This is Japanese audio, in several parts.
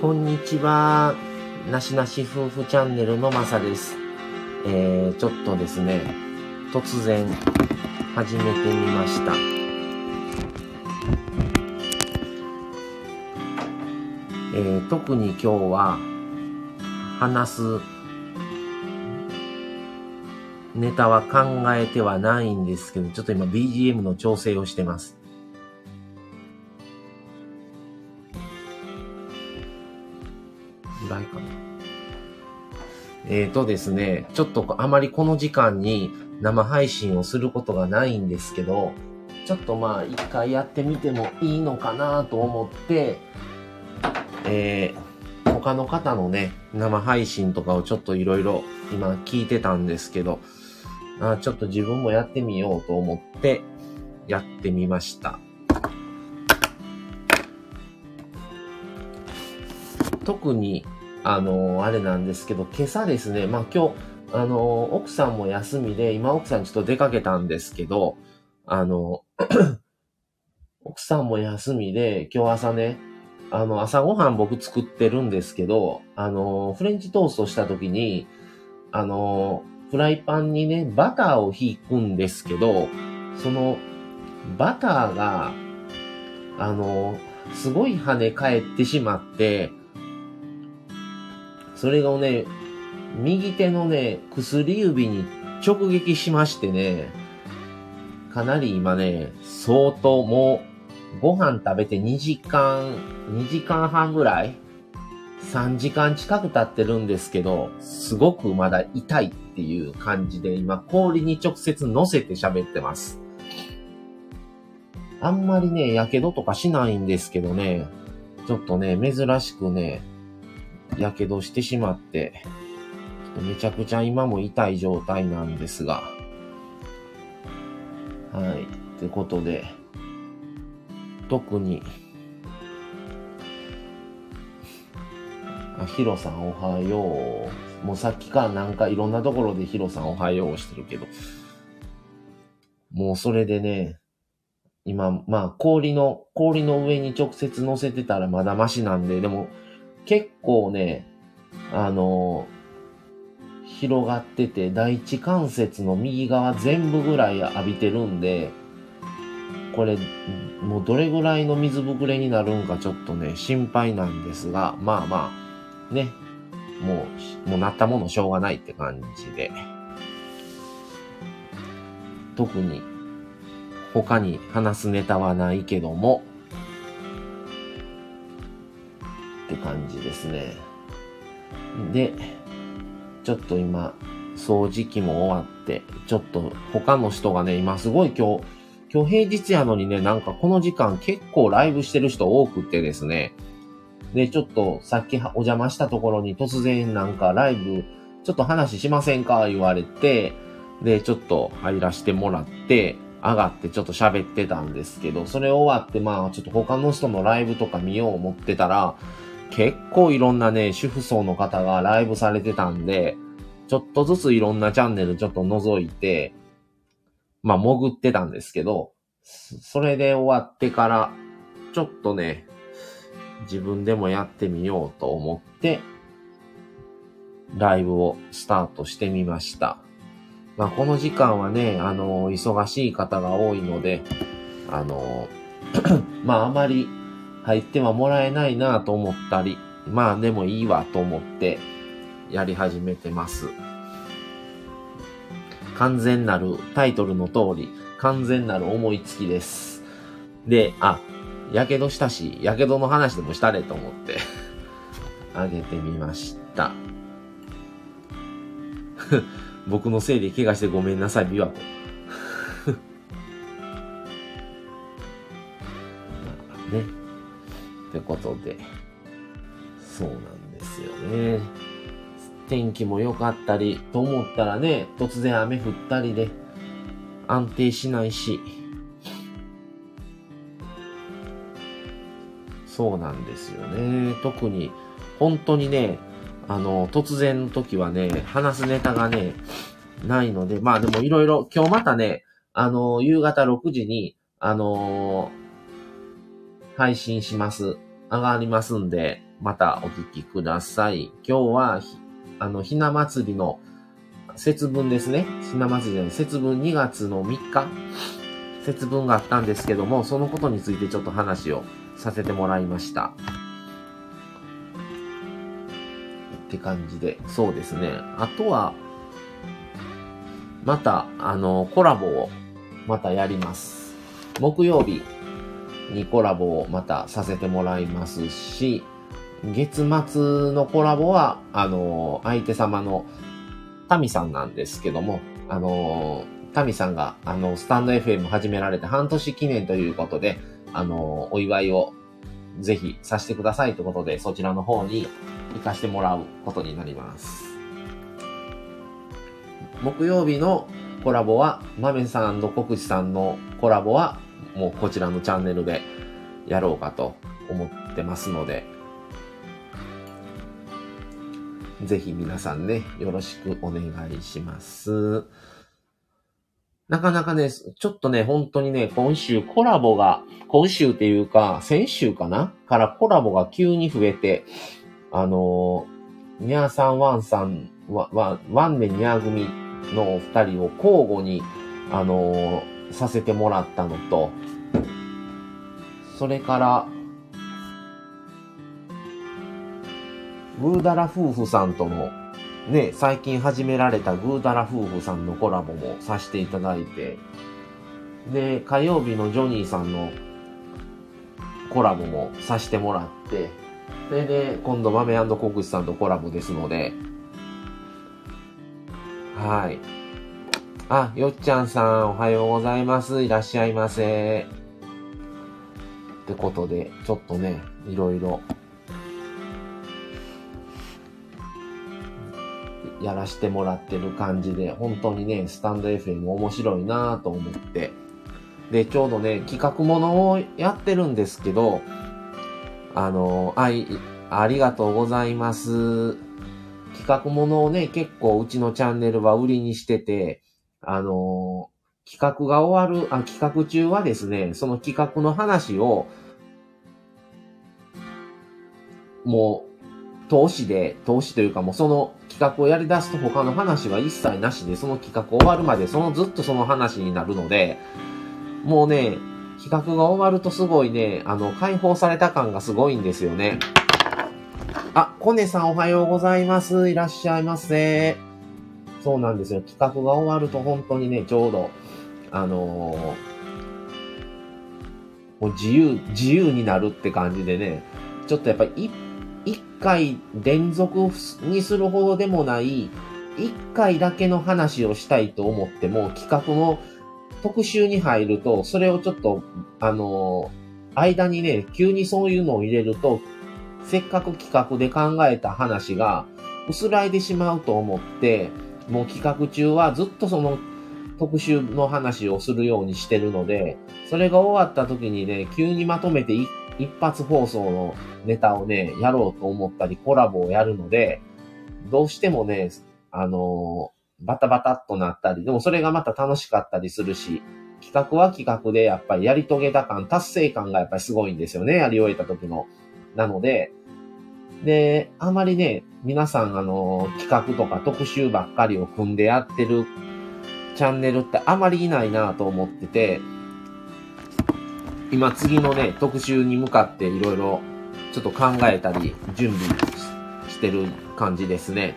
こんにちは。なしなし夫婦チャンネルのまさです。えー、ちょっとですね、突然始めてみました。えー、特に今日は話すネタは考えてはないんですけど、ちょっと今 BGM の調整をしてます。えーとですね、ちょっとあまりこの時間に生配信をすることがないんですけど、ちょっとまあ一回やってみてもいいのかなと思って、えー、他の方のね、生配信とかをちょっといろいろ今聞いてたんですけど、あちょっと自分もやってみようと思ってやってみました。特に、あのあれなんですけど、今朝ですね、まあ今日、あの奥さんも休みで、今奥さんちょっと出かけたんですけど、あの 奥さんも休みで、今日朝ね、あの、朝ごはん僕作ってるんですけど、あの、フレンチトーストした時に、あの、フライパンにね、バターを引くんですけど、その、バターが、あの、すごい跳ね返ってしまって、それがね、右手のね、薬指に直撃しましてね、かなり今ね、相当もう、ご飯食べて2時間、2時間半ぐらい ?3 時間近く経ってるんですけど、すごくまだ痛いっていう感じで、今氷に直接乗せて喋ってます。あんまりね、火傷とかしないんですけどね、ちょっとね、珍しくね、火傷してしまって、ちっめちゃくちゃ今も痛い状態なんですが、はい。ってことで、特に、あ、ヒロさんおはよう。もうさっきからなんかいろんなところでヒロさんおはようしてるけど、もうそれでね、今、まあ氷の、氷の上に直接乗せてたらまだマシなんで、でも結構ね、あの広がってて、第一関節の右側全部ぐらい浴びてるんで、これ、もうどれぐらいの水ぶくれになるんかちょっとね、心配なんですが、まあまあ、ね、もう、もうなったものしょうがないって感じで。特に、他に話すネタはないけども、感じですね。で、ちょっと今、掃除機も終わって、ちょっと他の人がね、今すごい今日、今日平日やのにね、なんかこの時間結構ライブしてる人多くてですね。で、ちょっとさっきお邪魔したところに突然なんかライブ、ちょっと話しませんか？言われて、で、ちょっと入らしてもらって、上がってちょっと喋ってたんですけど、それ終わってまあちょっと他の人のライブとか見よう思ってたら、結構いろんなね、主婦層の方がライブされてたんで、ちょっとずついろんなチャンネルちょっと覗いて、まあ潜ってたんですけど、それで終わってから、ちょっとね、自分でもやってみようと思って、ライブをスタートしてみました。まあこの時間はね、あの、忙しい方が多いので、あの、まああまり入ってはもらえないなと思ったり、まあでもいいわと思ってやり始めてます。完全なるタイトルの通り、完全なる思いつきです。で、あ、やけどしたし、やけどの話でもしたれと思って、あげてみました。僕のせいで怪我してごめんなさい、琵琶湖。ね。ってことで、そうなんですよね。天気も良かったり、と思ったらね、突然雨降ったりで、安定しないし、そうなんですよね。特に、本当にね、あの、突然の時はね、話すネタがね、ないので、まあでもいろいろ、今日またね、あの、夕方6時に、あの配信します。上がりますんで、またお聞きください。今日は、あの、ひな祭りの節分ですね。ひな祭りの節分2月の3日、節分があったんですけども、そのことについてちょっと話をさせてもらいました。って感じで、そうですね。あとは、また、あの、コラボをまたやります。木曜日にコラボをまたさせてもらいますし、月末のコラボは、あの、相手様のタミさんなんですけども、あの、タミさんが、あの、スタンド FM 始められて半年記念ということで、あの、お祝いをぜひさせてくださいということで、そちらの方に行かしてもらうことになります。木曜日のコラボは、マメさんとコクチさんのコラボは、もうこちらのチャンネルでやろうかと思ってますので、ぜひ皆さんね、よろしくお願いします。なかなかね、ちょっとね、本当にね、今週コラボが、今週っていうか、先週かな？からコラボが急に増えて、あのー、ニャーさん、ワンさん、ワワワンネニャー組のお二人を交互に、あのー、させてもらったのと、それから、グーダラ夫婦さんとの、ね、最近始められたグーダラ夫婦さんのコラボもさせていただいて、で、火曜日のジョニーさんのコラボもさせてもらって、それで、今度、豆コクシさんとコラボですので、はい。あ、よっちゃんさん、おはようございます。いらっしゃいませ。ってことで、ちょっとね、いろいろやらしてもらってる感じで、本当にね、スタンド FM 面白いなぁと思って。で、ちょうどね、企画ものをやってるんですけど、あの、あい、ありがとうございます。企画ものをね、結構うちのチャンネルは売りにしてて、あの、企画が終わる、あ、企画中はですね、その企画の話を、もう、投資で、投資というかもうその企画をやり出すと他の話は一切なしで、その企画終わるまで、そのずっとその話になるので、もうね、企画が終わるとすごいね、あの、解放された感がすごいんですよね。あ、コネさんおはようございます。いらっしゃいませ。そうなんですよ。企画が終わると本当にね、ちょうど、あのー、もう自由、自由になるって感じでね、ちょっとやっぱり一回連続にするほどでもない、一回だけの話をしたいと思っても、企画の特集に入ると、それをちょっと、あの間にね、急にそういうのを入れると、せっかく企画で考えた話が薄らいでしまうと思って、もう企画中はずっとその特集の話をするようにしてるので、それが終わった時にね、急にまとめて一発放送のネタをね、やろうと思ったり、コラボをやるので、どうしてもね、あのー、バタバタっとなったり、でもそれがまた楽しかったりするし、企画は企画でやっぱりやり遂げた感、達成感がやっぱりすごいんですよね、やり終えた時の。なので、で、あまりね、皆さんあの、企画とか特集ばっかりを組んでやってるチャンネルってあまりいないなと思ってて、今次のね、特集に向かっていろいろちょっと考えたり、準備してる感じですね。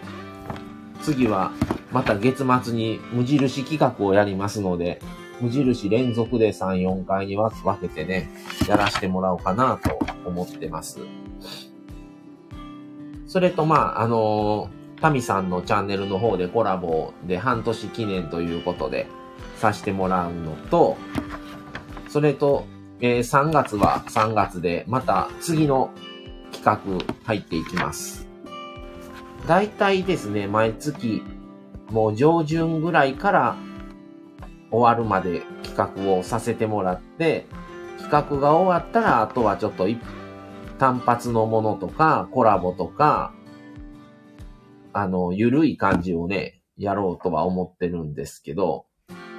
次は、また月末に無印企画をやりますので、無印連続で3、4回に分けてね、やらせてもらおうかなと思ってます。それと、まあ、あのー、タミさんのチャンネルの方でコラボで半年記念ということでさせてもらうのと、それと、えー、3月は3月で、また次の企画入っていきます。大体ですね、毎月、もう上旬ぐらいから終わるまで企画をさせてもらって、企画が終わったら、あとはちょっと単発のものとか、コラボとか、あの、ゆるい感じをね、やろうとは思ってるんですけど、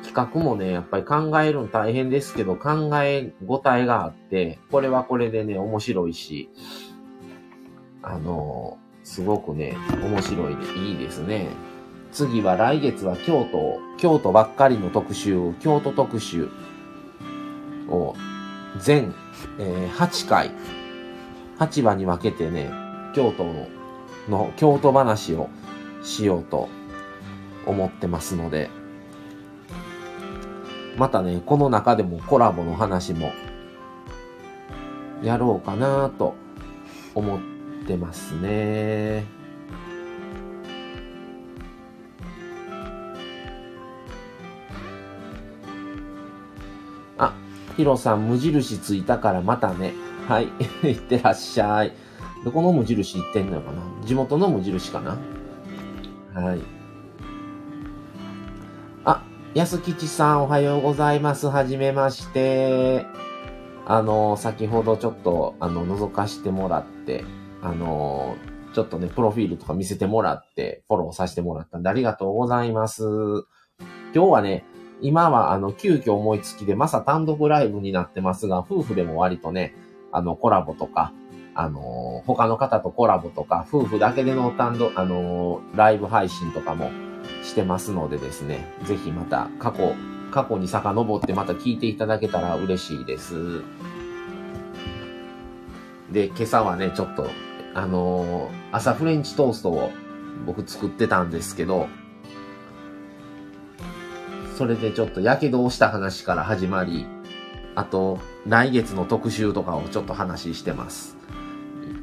企画もね、やっぱり考えるの大変ですけど、考え応えがあって、これはこれでね、面白いし、あの、すごくね、面白いで、いいですね。次は来月は京都、京都ばっかりの特集、京都特集を全、えー、8回、8話に分けてね、京都のの京都話をしようと思ってますので、またね、この中でもコラボの話もやろうかなと思ってますね。あヒロさん、無印ついたからまたね。はい。いってらっしゃい。どこの無印行ってんのかな地元の無印かなはい。あ、安吉さんおはようございます。はじめまして。あの、先ほどちょっと、あの、覗かしてもらって、あの、ちょっとね、プロフィールとか見せてもらって、フォローさせてもらったんでありがとうございます。今日はね、今はあの、急遽思いつきで、まさ単独ライブになってますが、夫婦でも割とね、あの、コラボとか、あの、他の方とコラボとか、夫婦だけでの単独、あの、ライブ配信とかもしてますのでですね、ぜひまた過去、過去に遡ってまた聞いていただけたら嬉しいです。で、今朝はね、ちょっと、あの、朝フレンチトーストを僕作ってたんですけど、それでちょっと火傷をした話から始まり、あと、来月の特集とかをちょっと話してます。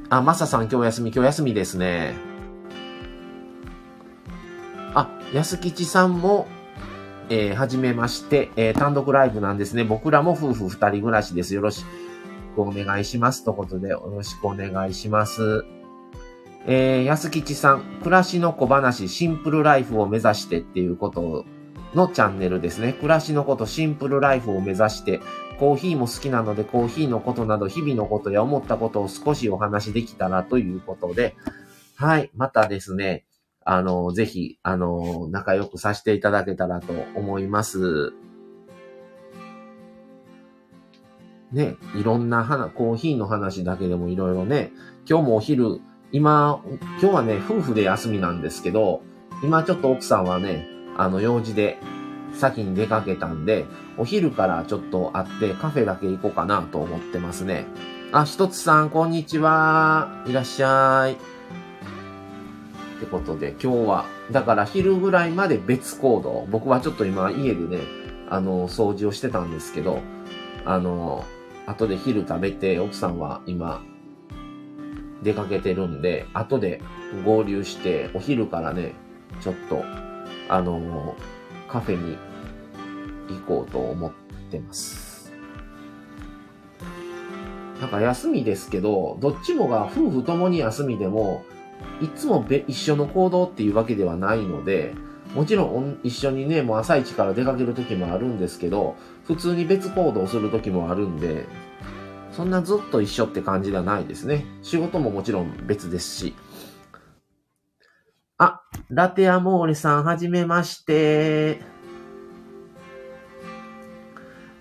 あ、マサさん今日休み、今日休みですね。あ、安吉さんも、えー、はじめまして、えー、単独ライブなんですね。僕らも夫婦二人暮らしです。よろしくお願いします。ということで、よろしくお願いします。えー、安吉さん、暮らしの小話、シンプルライフを目指してっていうことのチャンネルですね。暮らしのこと、シンプルライフを目指して、コーヒーも好きなので、コーヒーのことなど、日々のことや思ったことを少しお話できたらということで、はい、またですね、あの、ぜひ、あの、仲良くさせていただけたらと思います。ね、いろんな花、コーヒーの話だけでもいろいろね、今日もお昼、今、今日はね、夫婦で休みなんですけど、今ちょっと奥さんはね、あの、用事で先に出かけたんで、お昼からちょっと会ってカフェだけ行こうかなと思ってますね。あ、ひとつさん、こんにちは。いらっしゃい。ってことで、今日は、だから昼ぐらいまで別行動。僕はちょっと今家でね、あの、掃除をしてたんですけど、あの、後で昼食べて、奥さんは今、出かけてるんで、後で合流して、お昼からね、ちょっとあの、カフェに行こうと思ってます。なんか休みですけど、どっちもが夫婦ともに休みでも、いつも一緒の行動っていうわけではないので、もちろん一緒にね、もう朝一から出かける時もあるんですけど、普通に別行動する時もあるんで、そんなずっと一緒って感じではないですね。仕事ももちろん別ですし。あ、ラテアモーレさん、はじめまして。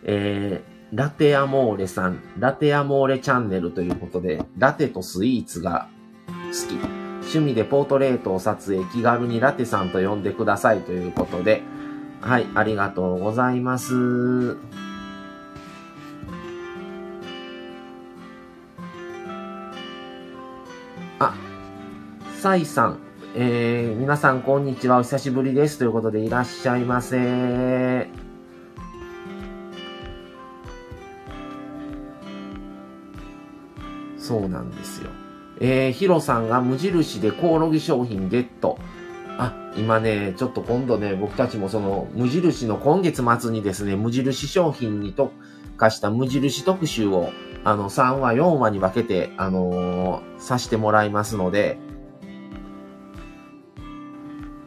えー、ラテアモーレさん、ラテアモーレチャンネルということで、ラテとスイーツが好き。趣味でポートレートを撮影、気軽にラテさんと呼んでくださいということで、はい、ありがとうございます。あ、サイさん、えー、皆さんこんにちは、お久しぶりです。ということでいらっしゃいませ。そうなんですよ。えー、ヒロさんが無印でコオロギ商品ゲット。あ、今ね、ちょっと今度ね、僕たちもその無印の今月末にですね、無印商品に特化した無印特集を、あの、3話、4話に分けて、あのー、さしてもらいますので、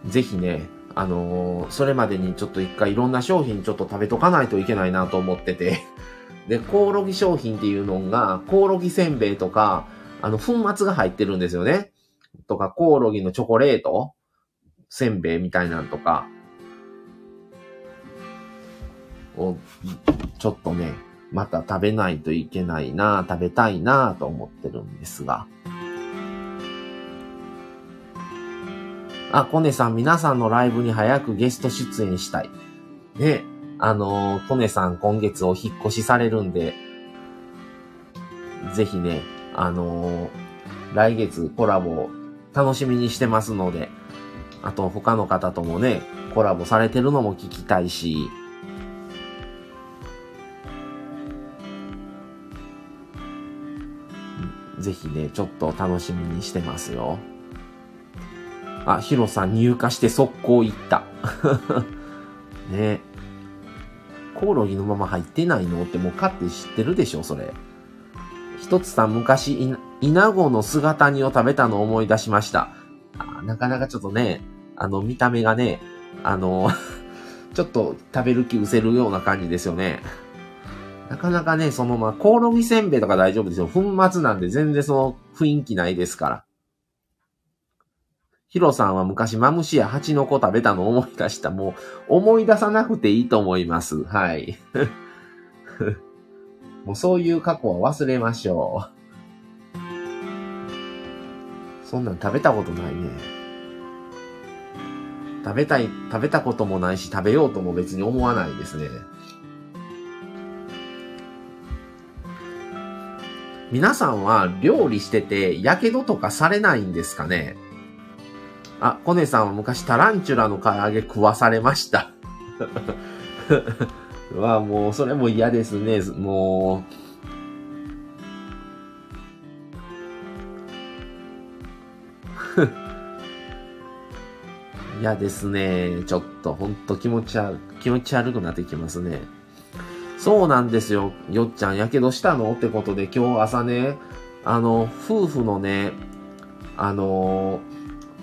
ぜひね、あのー、それまでにちょっと一回いろんな商品ちょっと食べとかないといけないなと思ってて。で、コオロギ商品っていうのが、コオロギせんべいとか、あの、粉末が入ってるんですよね。とか、コオロギのチョコレートせんべいみたいなんとか、を、ちょっとね、また食べないといけないな、食べたいなと思ってるんですが。あ、コネさん、皆さんのライブに早くゲスト出演したい。ね、あのー、コネさん今月お引っ越しされるんで、ぜひね、あのー、来月コラボ楽しみにしてますので、あと他の方ともね、コラボされてるのも聞きたいし、ぜひね、ちょっと楽しみにしてますよ。あ、ヒロさん入荷して速攻行った。ねコオロギのまま入ってないの？ってもう買って知ってるでしょ、それ。一つさん昔、イナゴの姿煮を食べたのを思い出しました。あなかなかちょっとね、あの、見た目がね、あの、ちょっと食べる気失せるような感じですよね。なかなかね、そのまあ、コオロギせんべいとか大丈夫ですよ。粉末なんで全然その雰囲気ないですから。ヒロさんは昔マムシやハチノコ食べたのを思い出した。もう思い出さなくていいと思います。はい。もうそういう過去は忘れましょう。そんなん食べたことないね。食べたい、食べたこともないし食べようとも別に思わないですね。皆さんは料理してて、火傷とかされないんですかね？あ、コネさんは昔タランチュラの唐揚げ食わされました。わもう、それも嫌ですね。もう。嫌ですね。ちょっと、ほんと気持ち悪、気持ち悪くなってきますね。そうなんですよ。よっちゃん、やけどしたの？ってことで、今日朝ね、あの、夫婦のね、あの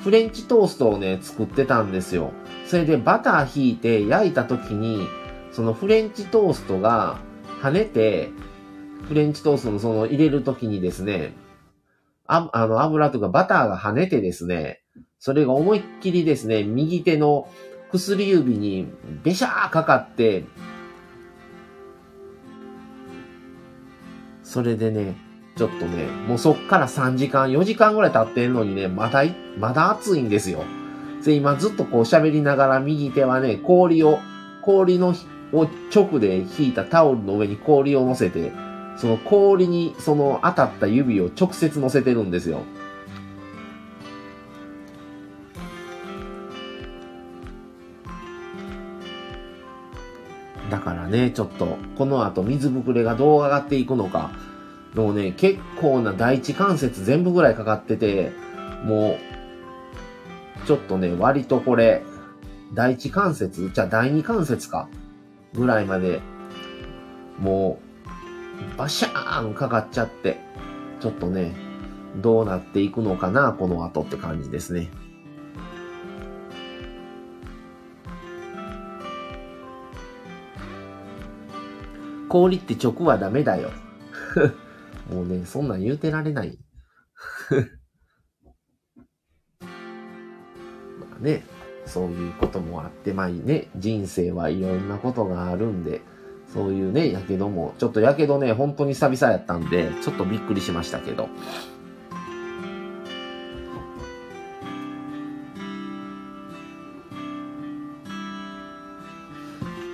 フレンチトーストをね、作ってたんですよ。それでバター引いて焼いた時に、そのフレンチトーストが跳ねて、フレンチトーストのその入れる時にですね、あ、あの油とかバターが跳ねてですね、それが思いっきりですね、右手の薬指にべしゃーかかって、それでね、ちょっとね、もうそっから3時間、4時間ぐらい経ってんのにね、まだ、まだ暑いんですよ。で、今ずっとこう喋りながら右手はね、氷を、氷の、を直で引いたタオルの上に氷を乗せて、その氷にその当たった指を直接乗せてるんですよ。だからね、ちょっと、この後水ぶくれがどう上がっていくのか、もうね、結構な第一関節全部ぐらいかかってて、もう、ちょっとね、割とこれ、第一関節じゃあ第二関節か。ぐらいまで、もう、バシャーンかかっちゃって、ちょっとね、どうなっていくのかな、この後って感じですね。氷って直はダメだよ。もうね、そんなん言うてられない。まあね、そういうこともあって、まあね、人生はいろんなことがあるんで、そういうね、やけども、ちょっとやけどね、本当に久々やったんで、ちょっとびっくりしましたけど。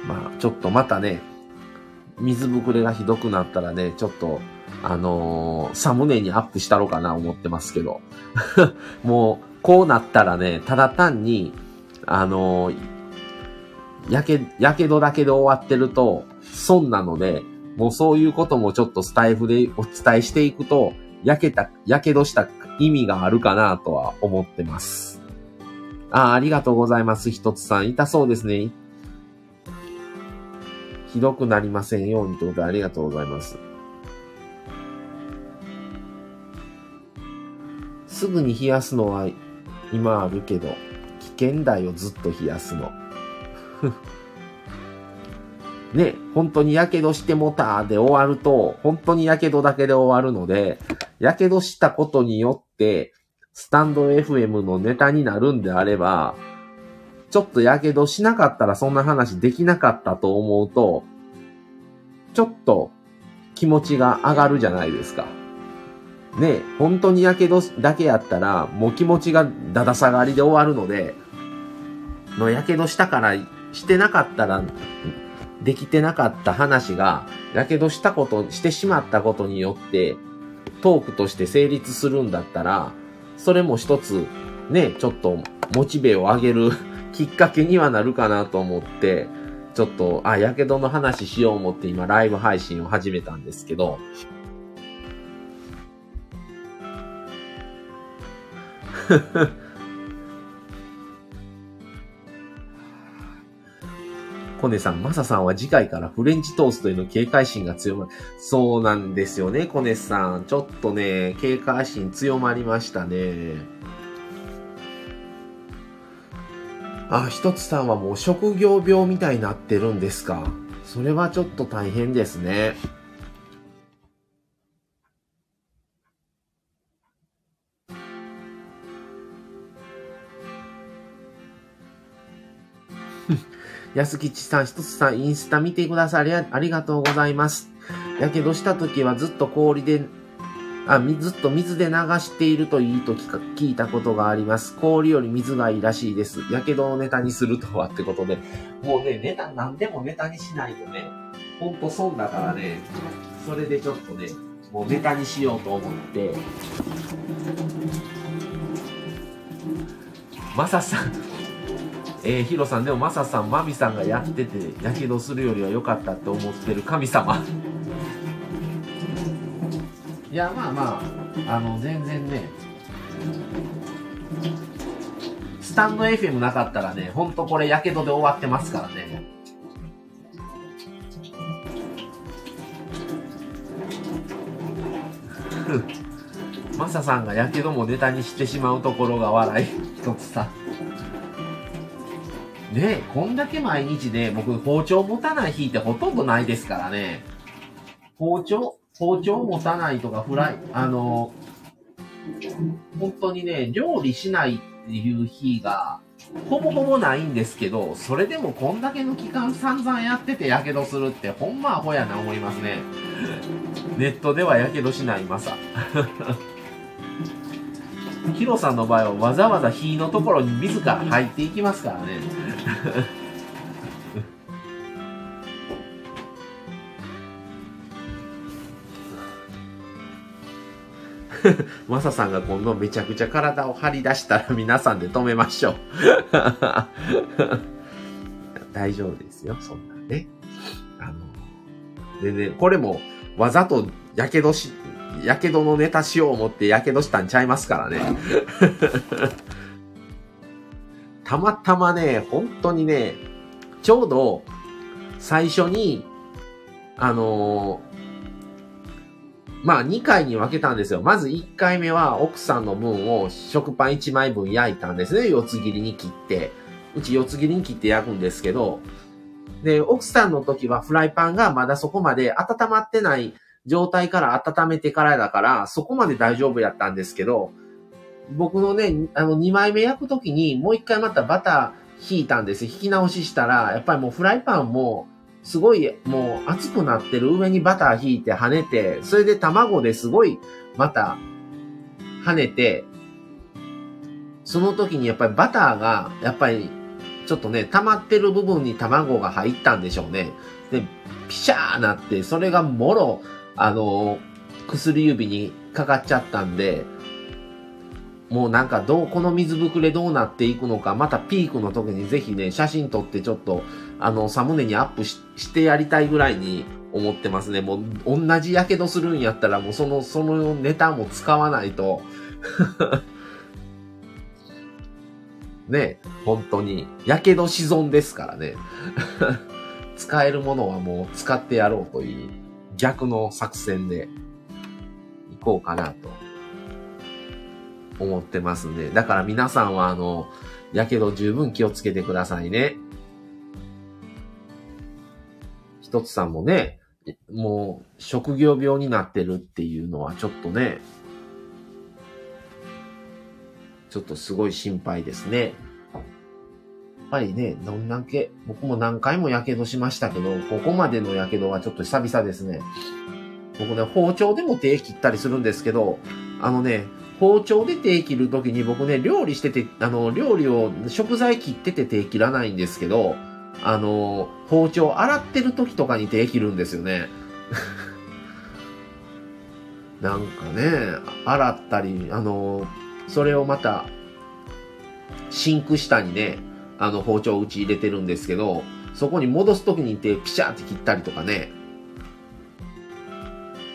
まあ、ちょっとまたね、水ぶくれがひどくなったらね、ちょっと、あのー、サムネにアップしたろかな思ってますけど。もう、こうなったらね、ただ単に、あのー、やけ、やけどだけで終わってると、損なので、もうそういうこともちょっとスタイフでお伝えしていくと、やけた、やけどした意味があるかなとは思ってます。ああ、ありがとうございます。ひとつさん。痛そうですね。ひどくなりませんようにということでありがとうございます。すぐに冷やすのは今あるけど、危険台をずっと冷やすの。ね、本当に火傷してもたーで終わると、本当に火傷だけで終わるので、火傷したことによって、スタンド FM のネタになるんであれば、ちょっと火傷しなかったらそんな話できなかったと思うと、ちょっと気持ちが上がるじゃないですか。ね、本当にやけどだけやったら、もう気持ちがだだ下がりで終わるので、のやけどしたから、してなかったら、できてなかった話が、やけどしたこと、してしまったことによって、トークとして成立するんだったら、それも一つ、ね、ちょっと、モチベを上げる きっかけにはなるかなと思って、ちょっと、あ、やけどの話しよう思って今ライブ配信を始めたんですけど、コネさん、マサさんは次回からフレンチトーストへの警戒心が強まる。そうなんですよね、コネさん。ちょっとね、警戒心強まりましたね。あ、ひとつさんはもう職業病みたいになってるんですか？それはちょっと大変ですね。安吉さん、ひとつさん、インスタ見てくださりありがとうございます。やけどした時はずっと氷で、あ、ずっと水で流しているといいと聞いたことがあります。氷より水がいいらしいです。やけどをネタにするとはってことで。もうね、ネタ、何でもネタにしないとね、ほんと損だからね、それでちょっとね、もうネタにしようと思って、マサさん、えー、ヒロさん、でもマサさん、マミさんがやってて、やけどするよりは良かったって思ってる神様。いや、まあまあ、あの、全然ね、スタンド FM なかったらね、ほんとこれやけどで終わってますからね。マサさんがやけどもネタにしてしまうところが笑い一つさ。ねこんだけ毎日で、僕包丁持たない日ってほとんどないですからね。包丁、包丁持たないとかフライ、あの、本当にね、料理しないっていう日が、ほぼほぼないんですけど、それでもこんだけの期間散々やってて火傷するってほんまアホやな思いますね。ネットでは火傷しないまさ。ヒロさんの場合はわざわざ火のところに自ら入っていきますからね。マサさんが今度めちゃくちゃ体を張り出したら皆さんで止めましょう。大丈夫ですよ、そんなね。あの、でね、これもわざとやけどし、やけどのネタしよう思ってやけどしたんちゃいますからね。たまたまね、本当にね、ちょうど最初に、あのー、まあ2回に分けたんですよ。まず1回目は奥さんの分を食パン1枚分焼いたんですね。四つ切りに切って。うち四つ切りに切って焼くんですけど、で、奥さんの時はフライパンがまだそこまで温まってない状態から温めてからだから、そこまで大丈夫やったんですけど、僕のね、あの、2枚目焼くときに、もう一回またバター引いたんです。引き直ししたら、やっぱりもうフライパンも、すごい、もう熱くなってる上にバター引いて跳ねて、それで卵ですごい、また、跳ねて、その時にやっぱりバターが、やっぱり、ちょっとね、溜まってる部分に卵が入ったんでしょうね。で、ピシャーなって、それがもろ、あの、薬指にかかっちゃったんで、もうなんかどう、この水ぶくれどうなっていくのか、またピークの時にぜひね、写真撮ってちょっと、あの、サムネにアップしてやりたいぐらいに思ってますね。もう、同じ火傷するんやったら、もうその、そのネタも使わないと ね、本当に、火傷し損ですからね。使えるものはもう使ってやろうという逆の作戦で行こうかなと思ってますんで。だから皆さんはあの、やけど十分気をつけてくださいね。一つさんもね、もう職業病になってるっていうのはちょっとね、ちょっとすごい心配ですね。やっぱりね、どんだけ、僕も何回も火傷しましたけど、ここまでの火傷はちょっと久々ですね。僕ね、包丁でも手切ったりするんですけど、あのね、包丁で手切るときに僕ね、料理してて、あの、料理を、食材切ってて手切らないんですけど、あの、包丁洗ってる時とかに手切るんですよね。なんかね、洗ったり、あの、それをまた、シンク下にね、あの、包丁打ち入れてるんですけど、そこに戻す時に手ピシャーって切ったりとかね。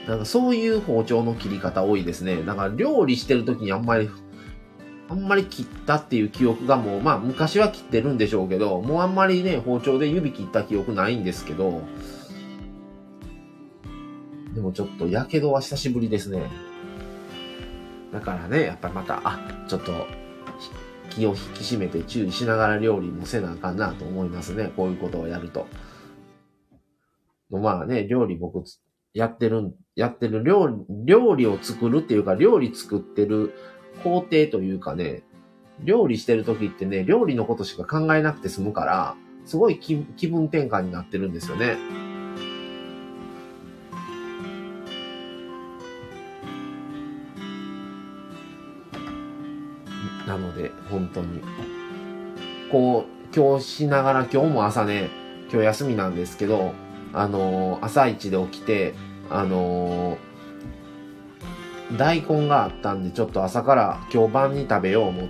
なんかそういう包丁の切り方多いですね。だから料理してる時にあんまり、あんまり切ったっていう記憶がもう、まあ昔は切ってるんでしょうけど、もうあんまりね、包丁で指切った記憶ないんですけど、でもちょっと火傷は久しぶりですね。だからね、やっぱりまた、あ、ちょっと、気を引き締めて注意しながら料理もせなあかんなと思いますね。こういうことをやると。まあね、料理僕やってる、やってる料理、料理を作るっていうか、料理作ってる工程というかね、料理してる時ってね、料理のことしか考えなくて済むから、すごい気分転換になってるんですよね。なので、本当に。こう、今日しながら、今日も朝ね、今日休みなんですけど、あのー、朝一で起きて、あのー、大根があったんで、ちょっと朝から今日晩に食べよう思っ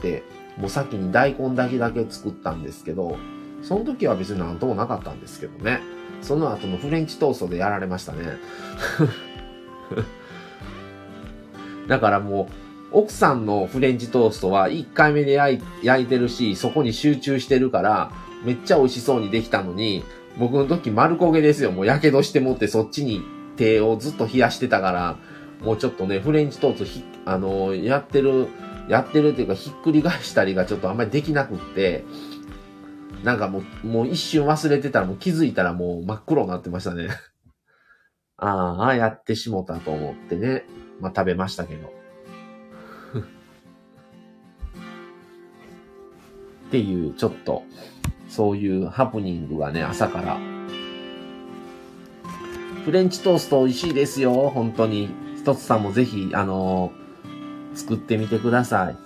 て、もう先に大根だけだけ作ったんですけど、その時は別になんともなかったんですけどね。その後のフレンチトーストでやられましたね。だからもう、奥さんのフレンチトーストは1回目で焼いてるし、そこに集中してるから、めっちゃ美味しそうにできたのに、僕の時丸焦げですよ。もう火傷してもってそっちに手をずっと冷やしてたから、もうちょっとね、フレンチトーストひ、あのー、やってる、やってるっていうかひっくり返したりがちょっとあんまりできなくって、なんかもう、もう一瞬忘れてたらもう気づいたらもう真っ黒になってましたね。ああ、やってしもたと思ってね。まあ食べましたけど。っていう、ちょっと、そういうハプニングがね、朝から。フレンチトースト美味しいですよ、本当に。一つさんもぜひ、あのー、作ってみてください。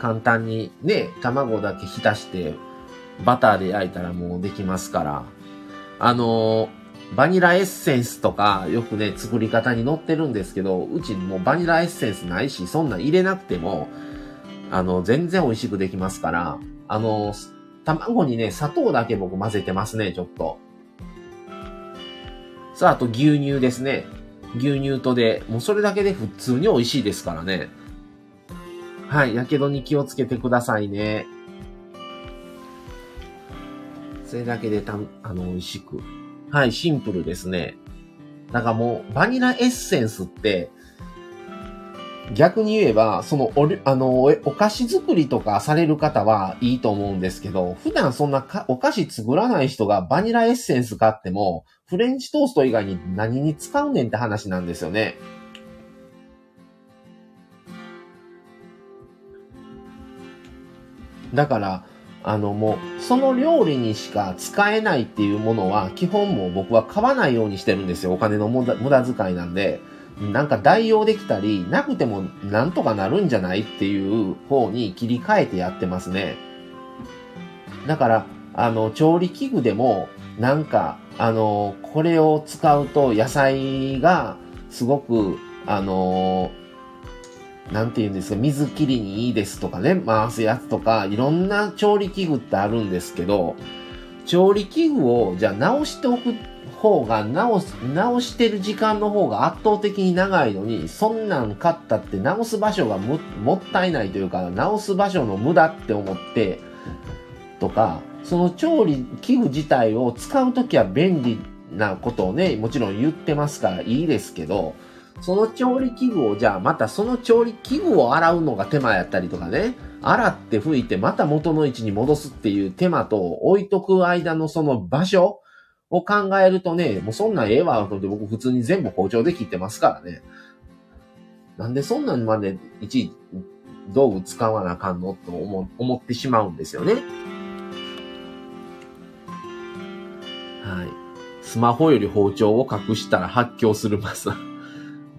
簡単にね、卵だけ浸して、バターで焼いたらもうできますから。あのー、バニラエッセンスとかよくね、作り方に載ってるんですけど、うちもうバニラエッセンスないし、そんな入れなくても、あの、全然美味しくできますから、あの、卵にね、砂糖だけ僕混ぜてますね、ちょっと。さあ、あと牛乳ですね。牛乳とで、もうそれだけで普通に美味しいですからね。はい、やけどに気をつけてくださいね。それだけでた、あの、美味しく。はい、シンプルですね。だからもう、バニラエッセンスって、逆に言えば、そのお、あの、お菓子作りとかされる方はいいと思うんですけど、普段そんなお菓子作らない人がバニラエッセンス買っても、フレンチトースト以外に何に使うねんって話なんですよね。だから、あのもう、その料理にしか使えないっていうものは、基本もう僕は買わないようにしてるんですよ。お金の無駄無駄遣いなんで。なんか代用できたり、なくてもなんとかなるんじゃないっていう方に切り替えてやってますね。だから、あの、調理器具でも、なんか、あの、これを使うと野菜がすごく、あの、なんて言うんですか、水切りにいいですとかね、回すやつとか、いろんな調理器具ってあるんですけど、調理器具をじゃあ直しておくっ方が直す、直してる時間の方が圧倒的に長いのに、そんなん買ったって直す場所がもったいないというか、直す場所の無駄って思って、とか、その調理器具自体を使うときは便利なことをね、もちろん言ってますからいいですけど、その調理器具をじゃあまたその調理器具を洗うのが手間やったりとかね、洗って拭いてまた元の位置に戻すっていう手間と置いとく間のその場所、を考えるとね、もうそんなんええわ、と思って僕普通に全部包丁で切ってますからね。なんでそんなんまでいち道具使わなあかんのと思思ってしまうんですよね。はい。スマホより包丁を隠したら発狂するます。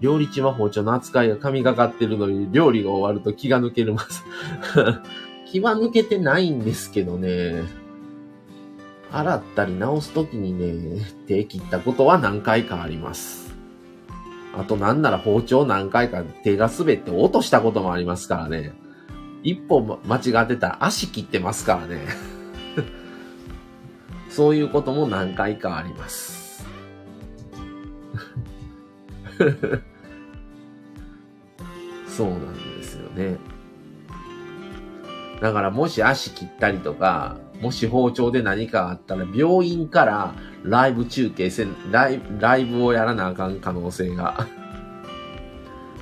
料理中は包丁の扱いが神がかってるのに、料理が終わると気が抜けるます。気は抜けてないんですけどね。洗ったり直すときにね、手切ったことは何回かあります。あとなんなら包丁何回か手が滑って落としたこともありますからね。一歩間違ってたら足切ってますからね。そういうことも何回かあります。そうなんですよね。だからもし足切ったりとか、もし包丁で何かあったら病院からライブ中継せライブ、ライブをやらなあかん可能性が。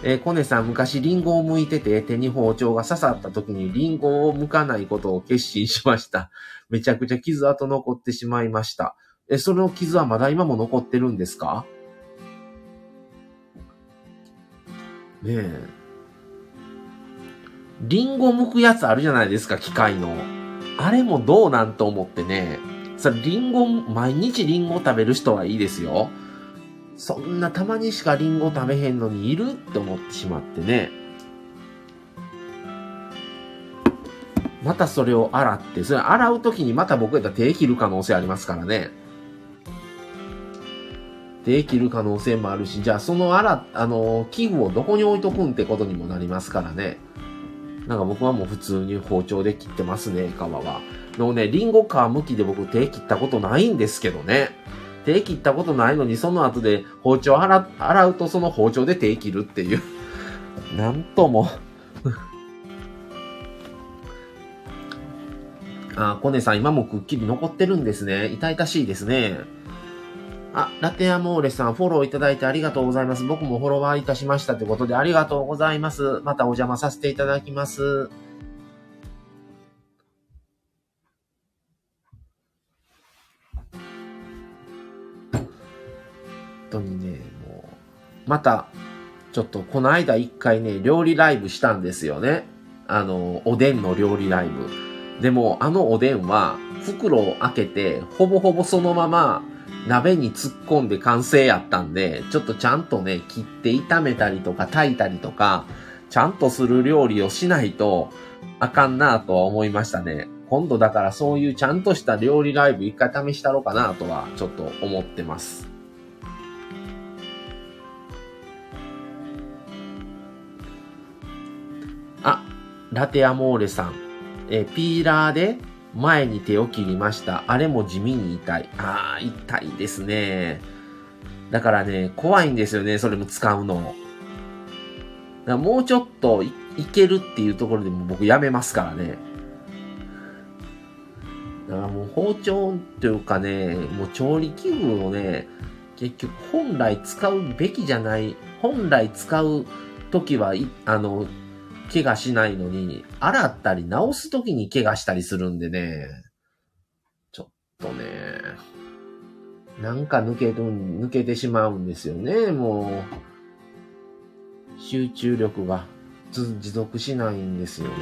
えー、コネさん昔リンゴを剥いてて手に包丁が刺さった時にリンゴを剥かないことを決心しました。めちゃくちゃ傷跡残ってしまいました。え、その傷はまだ今も残ってるんですか？ねえ。リンゴ剥くやつあるじゃないですか、機械の。あれもどうなんと思ってね。それリンゴ、毎日リンゴ食べる人はいいですよ。そんなたまにしかリンゴ食べへんのにいるって思ってしまってね。またそれを洗って、それ洗うときにまた僕やったら手切る可能性ありますからね。手切る可能性もあるし、じゃあその洗、あの、器具をどこに置いとくんってことにもなりますからね。なんか僕はもう普通に包丁で切ってますね、皮は。のね、リンゴ皮むきで僕手切ったことないんですけどね。手切ったことないのに、その後で包丁洗洗うとその包丁で手切るっていう。なんとも あ、コネさん今もくっきり残ってるんですね。痛々しいですね。あ、ラテアモーレさん、フォローいただいてありがとうございます。僕もフォロワーいたしましたということでありがとうございます。またお邪魔させていただきます。本当にね、もう、また、ちょっとこの間一回ね、料理ライブしたんですよね。あの、おでんの料理ライブ。でも、あのおでんは、袋を開けて、ほぼほぼそのまま、鍋に突っ込んで完成やったんで、ちょっとちゃんとね、切って炒めたりとか炊いたりとか、ちゃんとする料理をしないとあかんなとは思いましたね。今度だからそういうちゃんとした料理ライブ一回試したろうかなとはちょっと思ってます。あ、ラテアモーレさん。え、ピーラーで前に手を切りました。あれも地味に痛い。ああ、痛いですね。だからね、怖いんですよね、それも使うの。だもうちょっといけるっていうところでも僕やめますからね。だからもう包丁っていうかね、もう調理器具をね、結局本来使うべきじゃない、本来使う時は、あの、怪我しないのに、洗ったり直すときに怪我したりするんでね、ちょっとね、なんか抜ける、抜けてしまうんですよね、もう。集中力が持続しないんですよね。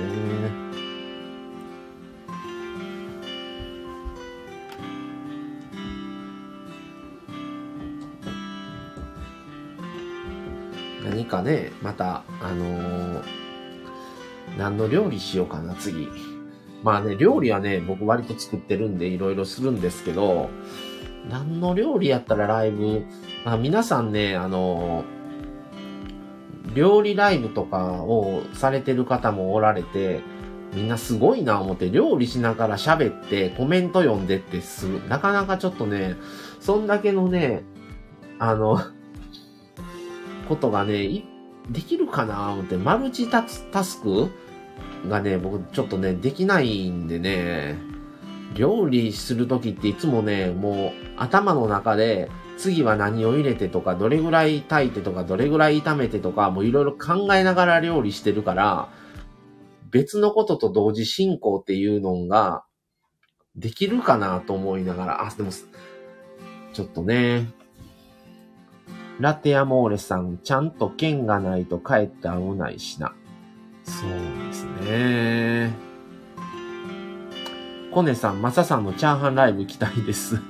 何かね、また、あのー何の料理しようかな、次。まあね、料理はね、僕割と作ってるんでいろいろするんですけど、何の料理やったらライブ、まあ、皆さんね、あの、料理ライブとかをされてる方もおられて、みんなすごいな思って料理しながら喋ってコメント読んでってすぐ、なかなかちょっとね、そんだけのね、あの、ことがね、できるかな思って、マルチタスクがね、僕ちょっとね、できないんでね、料理するときっていつもね、もう頭の中で次は何を入れてとか、どれぐらい炊いてとか、どれぐらい炒めてとか、もういろいろ考えながら料理してるから、別のことと同時進行っていうのができるかなと思いながら、あ、でも、ちょっとね、ラテアモーレさん、ちゃんと剣がないと帰って危ないしな。そうですね。コネさん、マサさんのチャーハンライブ行きたいです。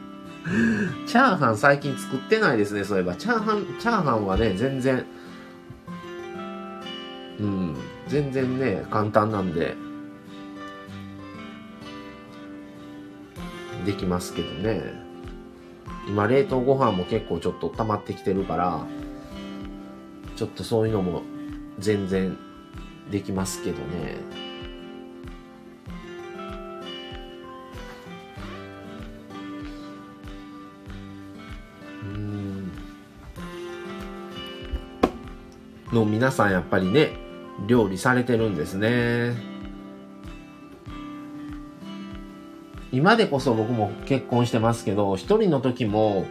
チャーハン最近作ってないですね、そういえば。チャーハン、チャーハンはね、全然、うん。全然ね、簡単なんで、できますけどね。今、冷凍ご飯も結構ちょっと溜まってきてるから、ちょっとそういうのも全然できますけどね。うんの皆さんやっぱりね、料理されてるんですね。今でこそ僕も結婚してますけど、一人の時も、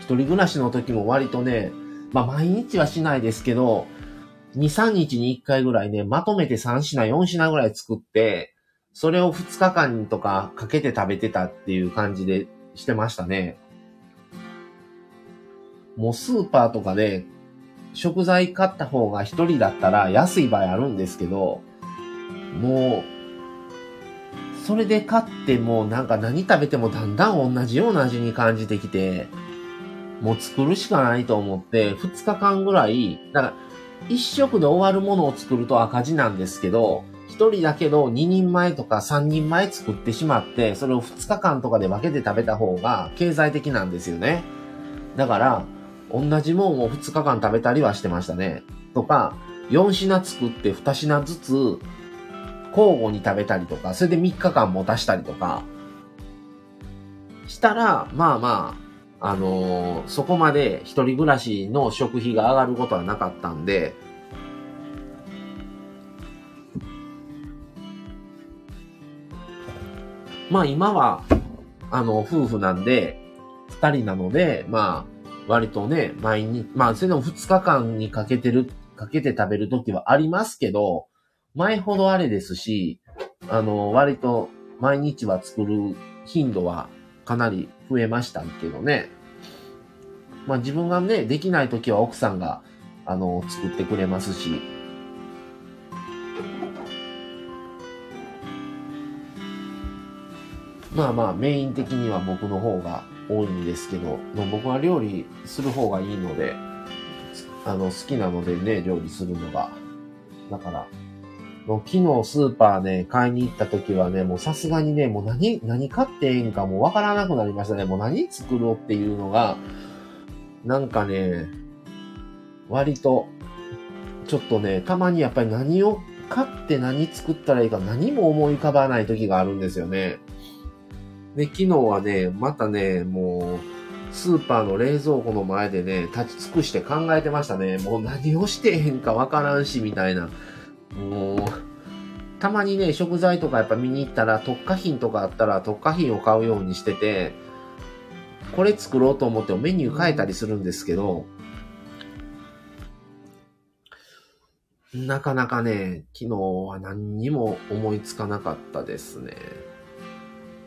一人暮らしの時も割とね、まあ毎日はしないですけど、2、3日に1回ぐらいね、まとめて3品、4品ぐらい作って、それを2日間とかかけて食べてたっていう感じでしてましたね。もうスーパーとかで食材買った方が1人だったら安い場合あるんですけど、もう、それで買ってもなんか何食べてもだんだん同じような味に感じてきて、もう作るしかないと思って、2日間ぐらい、だから一食で終わるものを作ると赤字なんですけど、一人だけど二人前とか三人前作ってしまって、それを二日間とかで分けて食べた方が経済的なんですよね。だから、同じもんを二日間食べたりはしてましたね。とか、四品作って二品ずつ交互に食べたりとか、それで三日間持たしたりとか、したら、まあまああ、のー、そこまで一人暮らしの食費が上がることはなかったんで、まあ今は、あの、夫婦なんで、二人なので、まあ、割とね、毎日、まあ、それでも二日間にかけてる、かけて食べるときはありますけど、前ほどあれですし、あの、割と毎日は作る頻度はかなり増えましたけどね。まあ自分がね、できない時は奥さんが、あの、作ってくれますし。まあまあメイン的には僕の方が多いんですけど、僕は料理する方がいいので、あの、好きなのでね、料理するのが。だから、もう昨日スーパーね、買いに行った時はね、もうさすがにね、もう何、何買ってええんかもうわからなくなりましたね。もう何作ろうっていうのが、なんかね、割と、ちょっとね、たまにやっぱり何を買って何作ったらいいか何も思い浮かばない時があるんですよね。で、昨日はね、またね、もう、スーパーの冷蔵庫の前でね、立ち尽くして考えてましたね。もう何をしてへんかわからんし、みたいな。もう、たまにね、食材とかやっぱ見に行ったら、特化品とかあったら特化品を買うようにしてて、これ作ろうと思ってもメニュー変えたりするんですけど、なかなかね、昨日は何にも思いつかなかったですね。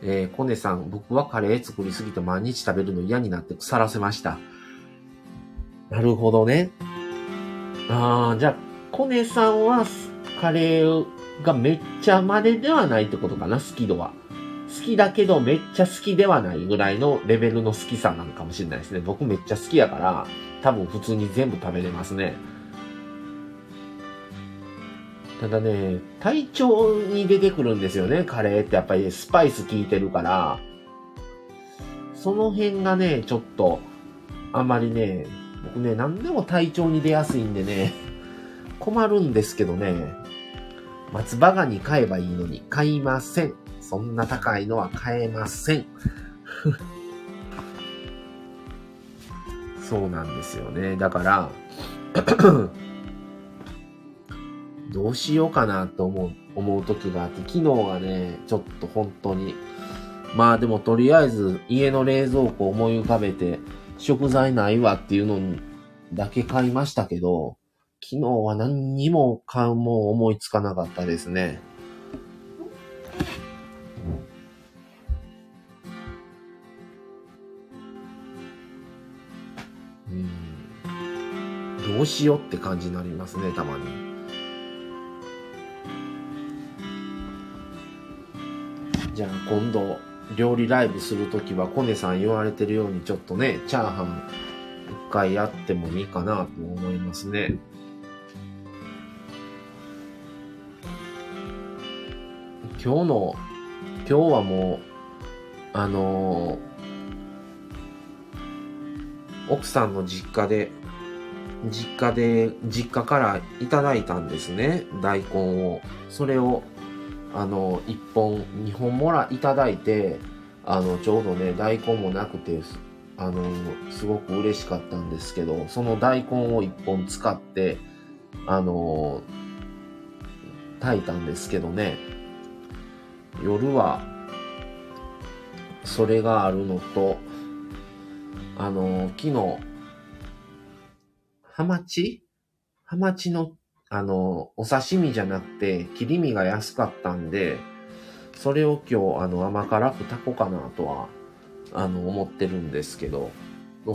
えー、コネさん、僕はカレー作りすぎて毎日食べるの嫌になって腐らせました。なるほどね。ああ、じゃあ、コネさんはカレーがめっちゃまでではないってことかな、好き度は。好きだけどめっちゃ好きではないぐらいのレベルの好きさなのかもしれないですね。僕めっちゃ好きやから、多分普通に全部食べれますね。ただね、体調に出てくるんですよね、カレーってやっぱりスパイス効いてるから、その辺がね、ちょっと、あんまりね、僕ね、何でも体調に出やすいんでね、困るんですけどね、松葉ガニ買えばいいのに買いません。そんな高いのは買えません。そうなんですよね。だから どうしようかなと思う、思う時があって、昨日がね、ちょっと本当に、まあでもとりあえず家の冷蔵庫思い浮かべて、食材ないわっていうのだけ買いましたけど、昨日は何にも買うも思いつかなかったですね。うんどうしようって感じになりますね、たまに。じゃあ今度、料理ライブするときは、コネさん言われてるようにちょっとね、チャーハン一回やってもいいかなと思いますね。今日の、今日はもう、あのー、奥さんの実家で、実家で、実家からいただいたんですね、大根を。それを、あの、1本、2本もらいただいて、あの、ちょうどね、大根もなくて、あの、すごく嬉しかったんですけど、その大根を1本使って、あの、炊いたんですけどね、夜は、それがあるのと、あの、昨日、ハマチ？ハマチの、あの、お刺身じゃなくて、切り身が安かったんで、それを今日、あの、甘辛く炊こうかなとは、あの、思ってるんですけど、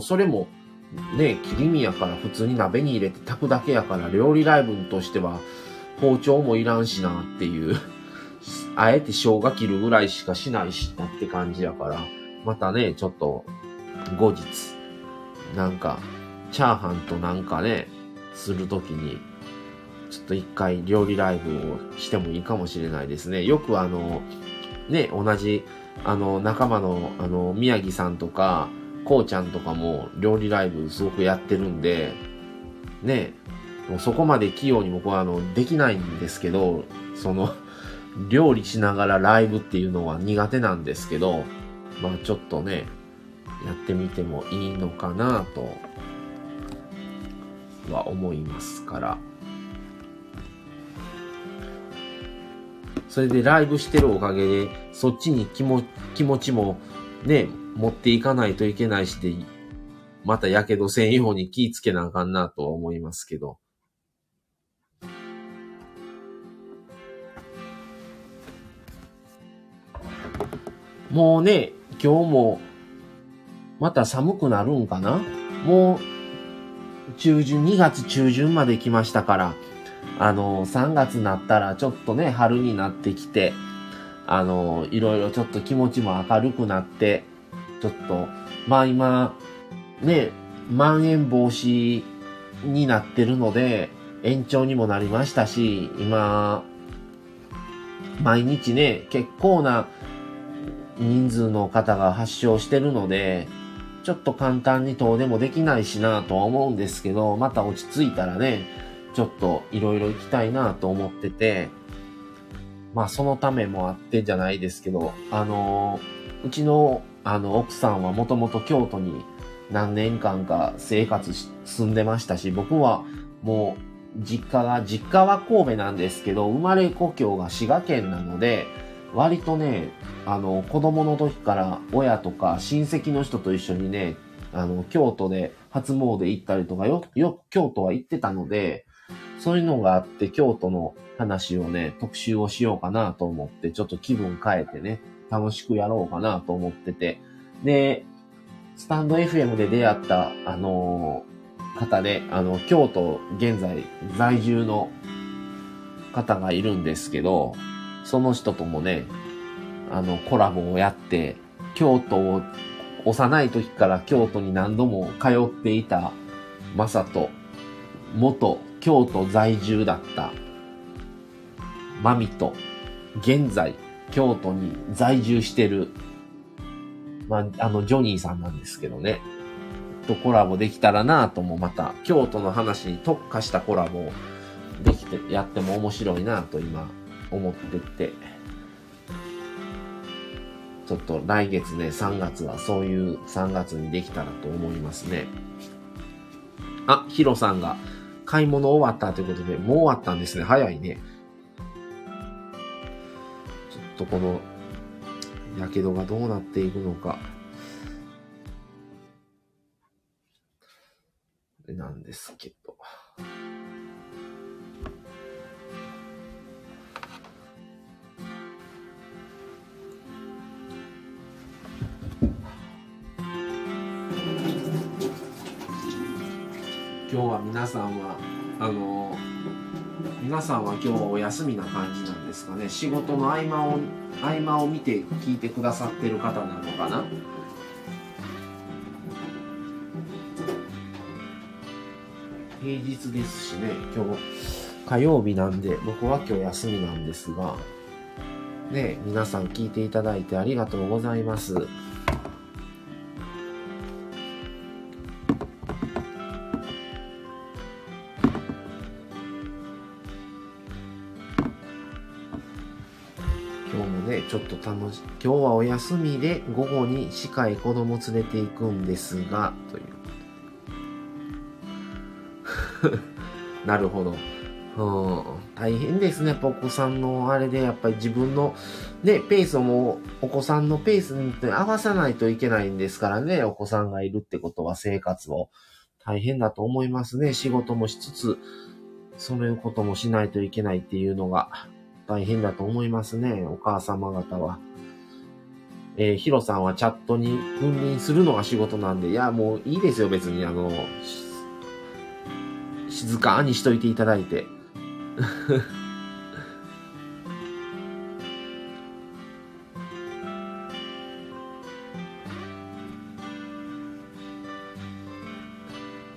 それも、ね、切り身やから普通に鍋に入れて炊くだけやから、料理ライブとしては、包丁もいらんしなっていう、あえて生姜切るぐらいしかしないしなって感じやから、またね、ちょっと、後日、なんか、チャーハンとなんかね、するときに、ちょっと一回料理ライブをしてもいいかもしれないですね。よくあの、ね、同じ、あの、仲間の、あの、宮城さんとか、こうちゃんとかも料理ライブすごくやってるんで、ね、もうそこまで器用に僕はあの、できないんですけど、その、料理しながらライブっていうのは苦手なんですけど、まあちょっとね、やってみてもいいのかなとは思いますから。それでライブしてるおかげで、そっちに気も気持ちもね、持っていかないといけないしで、またやけどせんように気ぃつけなあかんなとは思いますけど。もうね、今日も、また寒くなるんかな？もう中旬、2月中旬まで来ましたから、あの、3月になったらちょっとね、春になってきて、あの、いろいろちょっと気持ちも明るくなって、ちょっと、まあ今、ね、まん延防止になってるので、延長にもなりましたし、今、毎日ね、結構な人数の方が発症してるので、ちょっと簡単に遠出もできないしなとは思うんですけど、また落ち着いたらね、ちょっといろいろ行きたいなと思ってて、まあそのためもあってじゃないですけど、あのうちのあの奥さんはもともと京都に何年間か生活し、住んでましたし、僕はもう実家が、実家は神戸なんですけど、生まれ故郷が滋賀県なので、割とね、あの、子供の時から親とか親戚の人と一緒にね、あの、京都で初詣行ったりとかよ、よく、京都は行ってたので、そういうのがあって京都の話をね、特集をしようかなと思って、ちょっと気分変えてね、楽しくやろうかなと思ってて、で、スタンド FM で出会った、あのー、方で、あの、京都現在在住の方がいるんですけど、その人ともね、あの、コラボをやって、京都を、幼い時から京都に何度も通っていた、まさと、元京都在住だった、マミと、現在、京都に在住してる、まあ、あの、ジョニーさんなんですけどね、とコラボできたらなぁともまた、京都の話に特化したコラボをできて、やっても面白いなぁと今思ってて、ちょっと来月ね、3月はそういう3月にできたらと思いますね。あ、ヒロさんが買い物終わったということで、もう終わったんですね。早いね。ちょっとこの、やけどがどうなっていくのか。なんですけど。今日は皆さんはあの皆さんは今日はお休みな感じなんですかね仕事の合間を合間を見て聞いてくださってる方なのかな平日ですしね今日火曜日なんで僕は今日休みなんですがね、皆さん聞いていただいてありがとうございます。と楽し、今日はお休みで午後に歯科へ子供連れて行くんですが、という。なるほど。うん、大変ですね。やっぱお子さんのあれで、やっぱり自分のね、ペースをもうお子さんのペースに合わさないといけないんですからね。お子さんがいるってことは生活を大変だと思いますね。仕事もしつつ、そういうこともしないといけないっていうのが大変だと思いますね。お母様方は。えー、ヒロさんはチャットに君臨するのが仕事なんで、いや、もういいですよ、別に。あの、静かにしといていただいて。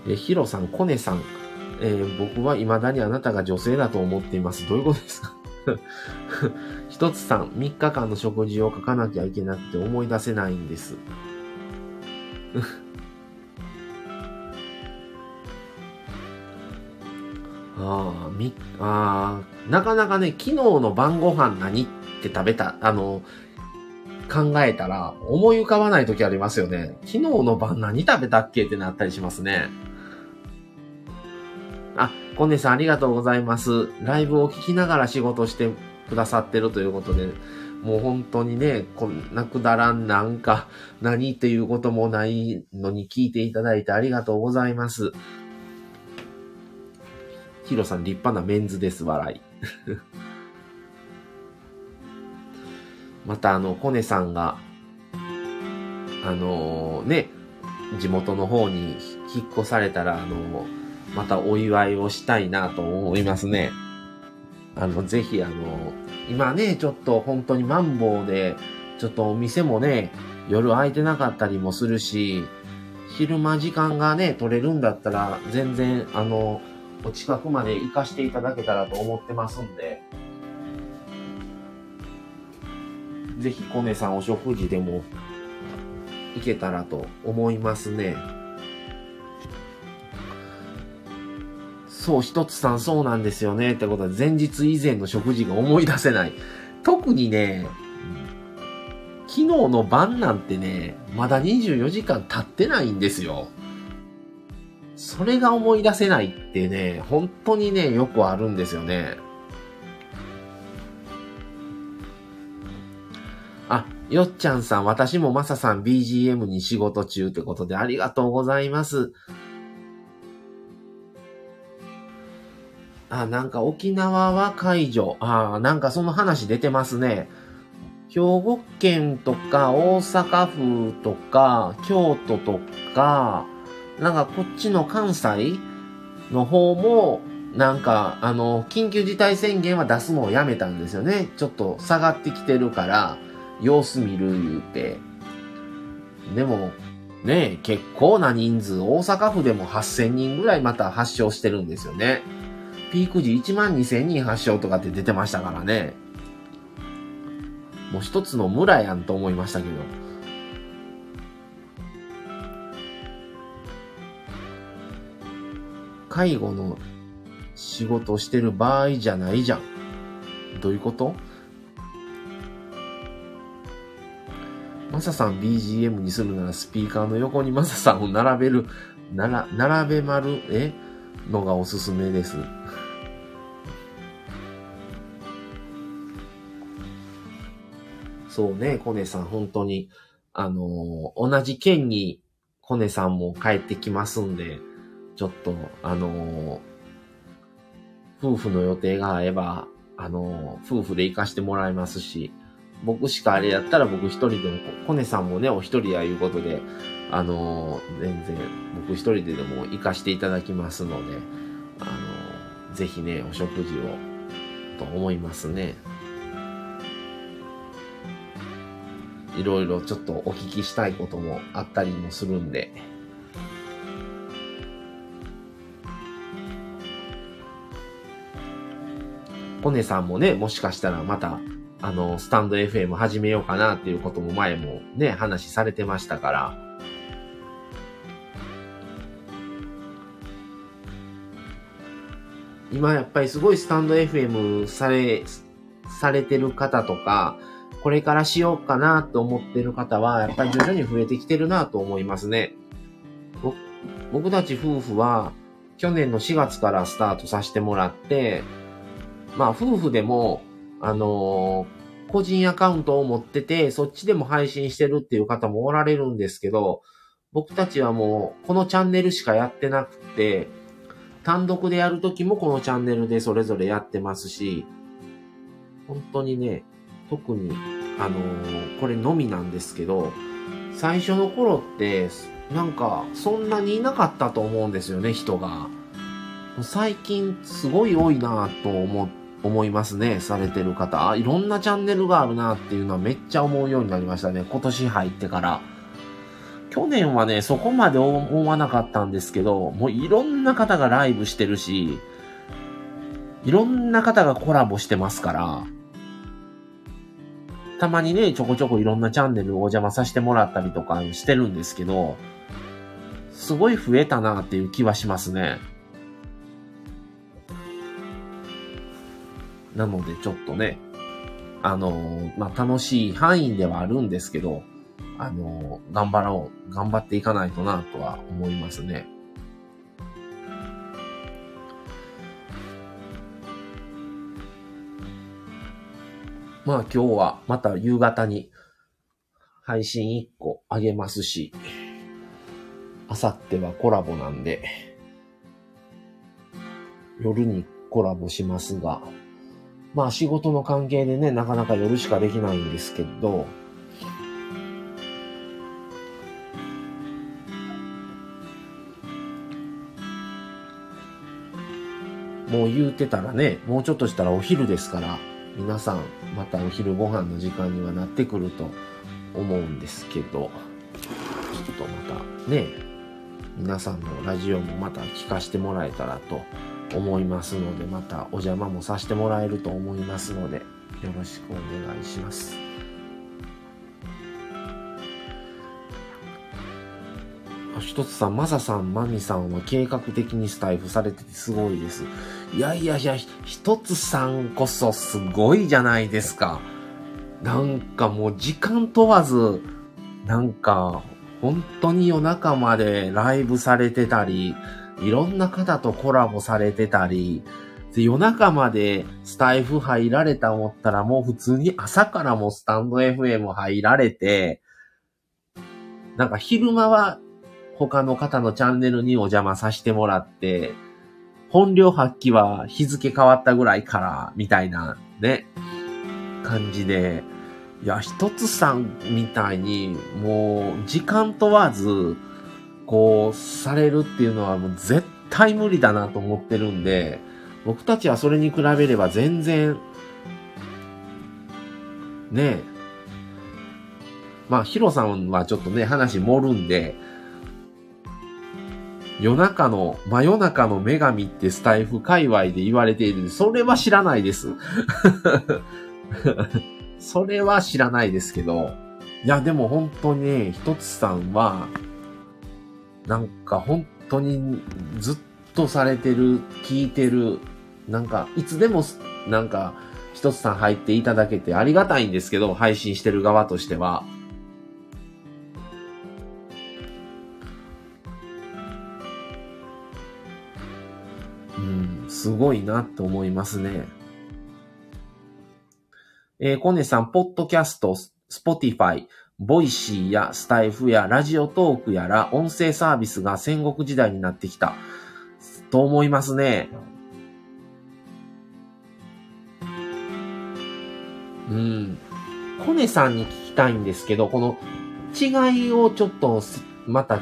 え、ヒロさん、コネさん、えー、僕は未だにあなたが女性だと思っています。どういうことですか？一つさん、3日間の食事を書かなきゃいけなくて思い出せないんです。あみ、あなかなかね、昨日の晩ご飯何って食べた、あの、考えたら思い浮かばない時ありますよね。昨日の晩何食べたっけってなったりしますね。あ、コネさんありがとうございます。ライブを聞きながら仕事してくださってるということで、もう本当にね、こんなくだらんなんか何っていうこともないのに聞いていただいてありがとうございます。ヒロさん立派なメンズです、笑い。またあの、コネさんが、あのー、ね、地元の方に引っ越されたら、あのー、またお祝いをしたいなと思いますね。あの、ぜひあの、今ね、ちょっと本当にマンボウで、ちょっとお店もね、夜空いてなかったりもするし、昼間時間がね、取れるんだったら、全然、あの、お近くまで行かしていただけたらと思ってますんで、ぜひコネさんお食事でも行けたらと思いますね。そう、一つさんそうなんですよね。ってことは前日以前の食事が思い出せない。特にね、昨日の晩なんてね、まだ24時間経ってないんですよ。それが思い出せないってね、本当にね、よくあるんですよね。あ、よっちゃんさん、私もまささん BGM に仕事中ってことでありがとうございます。あ、なんか沖縄は解除。あ、なんかその話出てますね。兵庫県とか大阪府とか京都とか、なんかこっちの関西の方も、なんか、あの、緊急事態宣言は出すのをやめたんですよね。ちょっと下がってきてるから、様子見る言うて。でも、ね結構な人数、大阪府でも8000人ぐらいまた発症してるんですよね。ピーク時1万2000人発症とかって出てましたからね。もう一つの村やんと思いましたけど。介護の仕事してる場合じゃないじゃん。どういうこと？マサさん BGM にするならスピーカーの横にマサさんを並べる、なら、並べ丸、え？のがおすすめです。そうね、コネさん、本当に、あのー、同じ県にコネさんも帰ってきますんで、ちょっと、あのー、夫婦の予定が合えば、あのー、夫婦で行かしてもらいますし、僕しかあれやったら僕一人でも、コネさんもね、お一人やいうことで、あのー、全然僕一人ででも行かしていただきますので、あのぜひね、お食事を、と思いますね。いろいろちょっとお聞きしたいこともあったりもするんで、コネさんもね、もしかしたらまたあの、スタンド FM 始めようかなっていうことも前もね、話されてましたから。今やっぱりすごいスタンド FM され、されてる方とか、これからしようかなと思ってる方は、やっぱり徐々に増えてきてるなと思いますね。僕たち夫婦は、去年の4月からスタートさせてもらって、まあ夫婦でも、あのー、個人アカウントを持ってて、そっちでも配信してるっていう方もおられるんですけど、僕たちはもう、このチャンネルしかやってなくて、単独でやるときもこのチャンネルでそれぞれやってますし、本当にね、特に、あのー、これのみなんですけど、最初の頃って、なんか、そんなにいなかったと思うんですよね、人が。最近、すごい多いなと思、思いますね、されてる方。あ、いろんなチャンネルがあるなっていうのはめっちゃ思うようになりましたね、今年入ってから。去年はね、そこまで思わなかったんですけど、もういろんな方がライブしてるし、いろんな方がコラボしてますから、たまにね、ちょこちょこいろんなチャンネルお邪魔させてもらったりとかしてるんですけど、すごい増えたなっていう気はしますね。なのでちょっとね、あの、まあ、楽しい範囲ではあるんですけど、あの、頑張ろう、頑張っていかないとなとは思いますね。まあ今日はまた夕方に配信1個あげますし、あさってはコラボなんで、夜にコラボしますが、まあ仕事の関係でね、なかなか夜しかできないんですけど、もう言うてたらね、もうちょっとしたらお昼ですから、皆さんまたお昼ご飯の時間にはなってくると思うんですけど、ちょっとまたね、皆さんのラジオもまた聞かせてもらえたらと思いますので、またお邪魔もさせてもらえると思いますので、よろしくお願いしますあ。一つさん、マサさん、マミさんは計画的にスタイフされててすごいです。いやいやいや、一つさんこそすごいじゃないですか。なんかもう時間問わず、なんか本当に夜中までライブされてたり、いろんな方とコラボされてたり、で夜中までスタイフ入られた思ったらもう普通に朝からもスタンド FM 入られて、なんか昼間は他の方のチャンネルにお邪魔させてもらって、本領発揮は日付変わったぐらいから、みたいなね、感じで、いや、一つさんみたいに、もう、時間問わず、こう、されるっていうのはもう絶対無理だなと思ってるんで、僕たちはそれに比べれば全然、ねえ。まあ、ヒロさんはちょっとね、話盛るんで、夜中の、真夜中の女神ってスタイフ界隈で言われているんで、それは知らないです。それは知らないですけど、いや、でも本当にね、ひとつさんは、なんか本当にずっとされてる、聞いてる、なんか、いつでも、なんか、ひとつさん入っていただけてありがたいんですけど、配信してる側としては。すごいなと思いますね。えー、コネさん、ポッドキャスト、スポティファイ、ボイシーやスタエフやラジオトークやら音声サービスが戦国時代になってきた。と思いますね。うん。コネさんに聞きたいんですけど、この違いをちょっとまた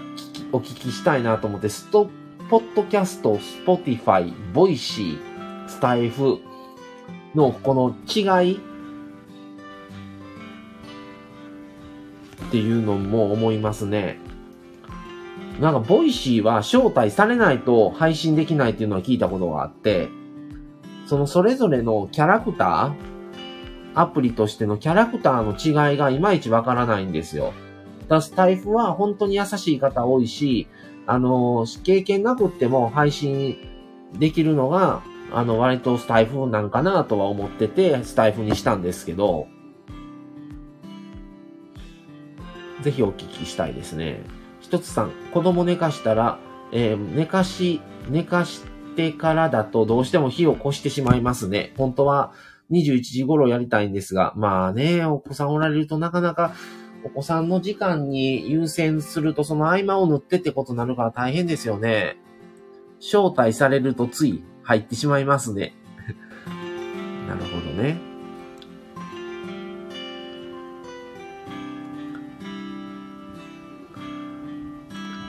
お聞きしたいなと思って、ストッ、ポッドキャスト、スポティファイ、ボイシー、スタエフのこの違いっていうのも思いますね。なんか、ボイシーは招待されないと配信できないっていうのは聞いたことがあって、そのそれぞれのキャラクターアプリとしてのキャラクターの違いがいまいちわからないんですよ。だスタエフは本当に優しい方多いし、あの、経験なくっても配信できるのが、あの、割とスタエフなんかなとは思ってて、スタエフにしたんですけど、ぜひお聞きしたいですね。一つさん、子供寝かしたら、えー、寝かし、寝かしてからだとどうしても火を越してしまいますね。本当は21時頃やりたいんですが、まあね、お子さんおられるとなかなかお子さんの時間に優先するとその合間を縫ってってことになるから大変ですよね。招待されるとつい入ってしまいますね。なるほどね。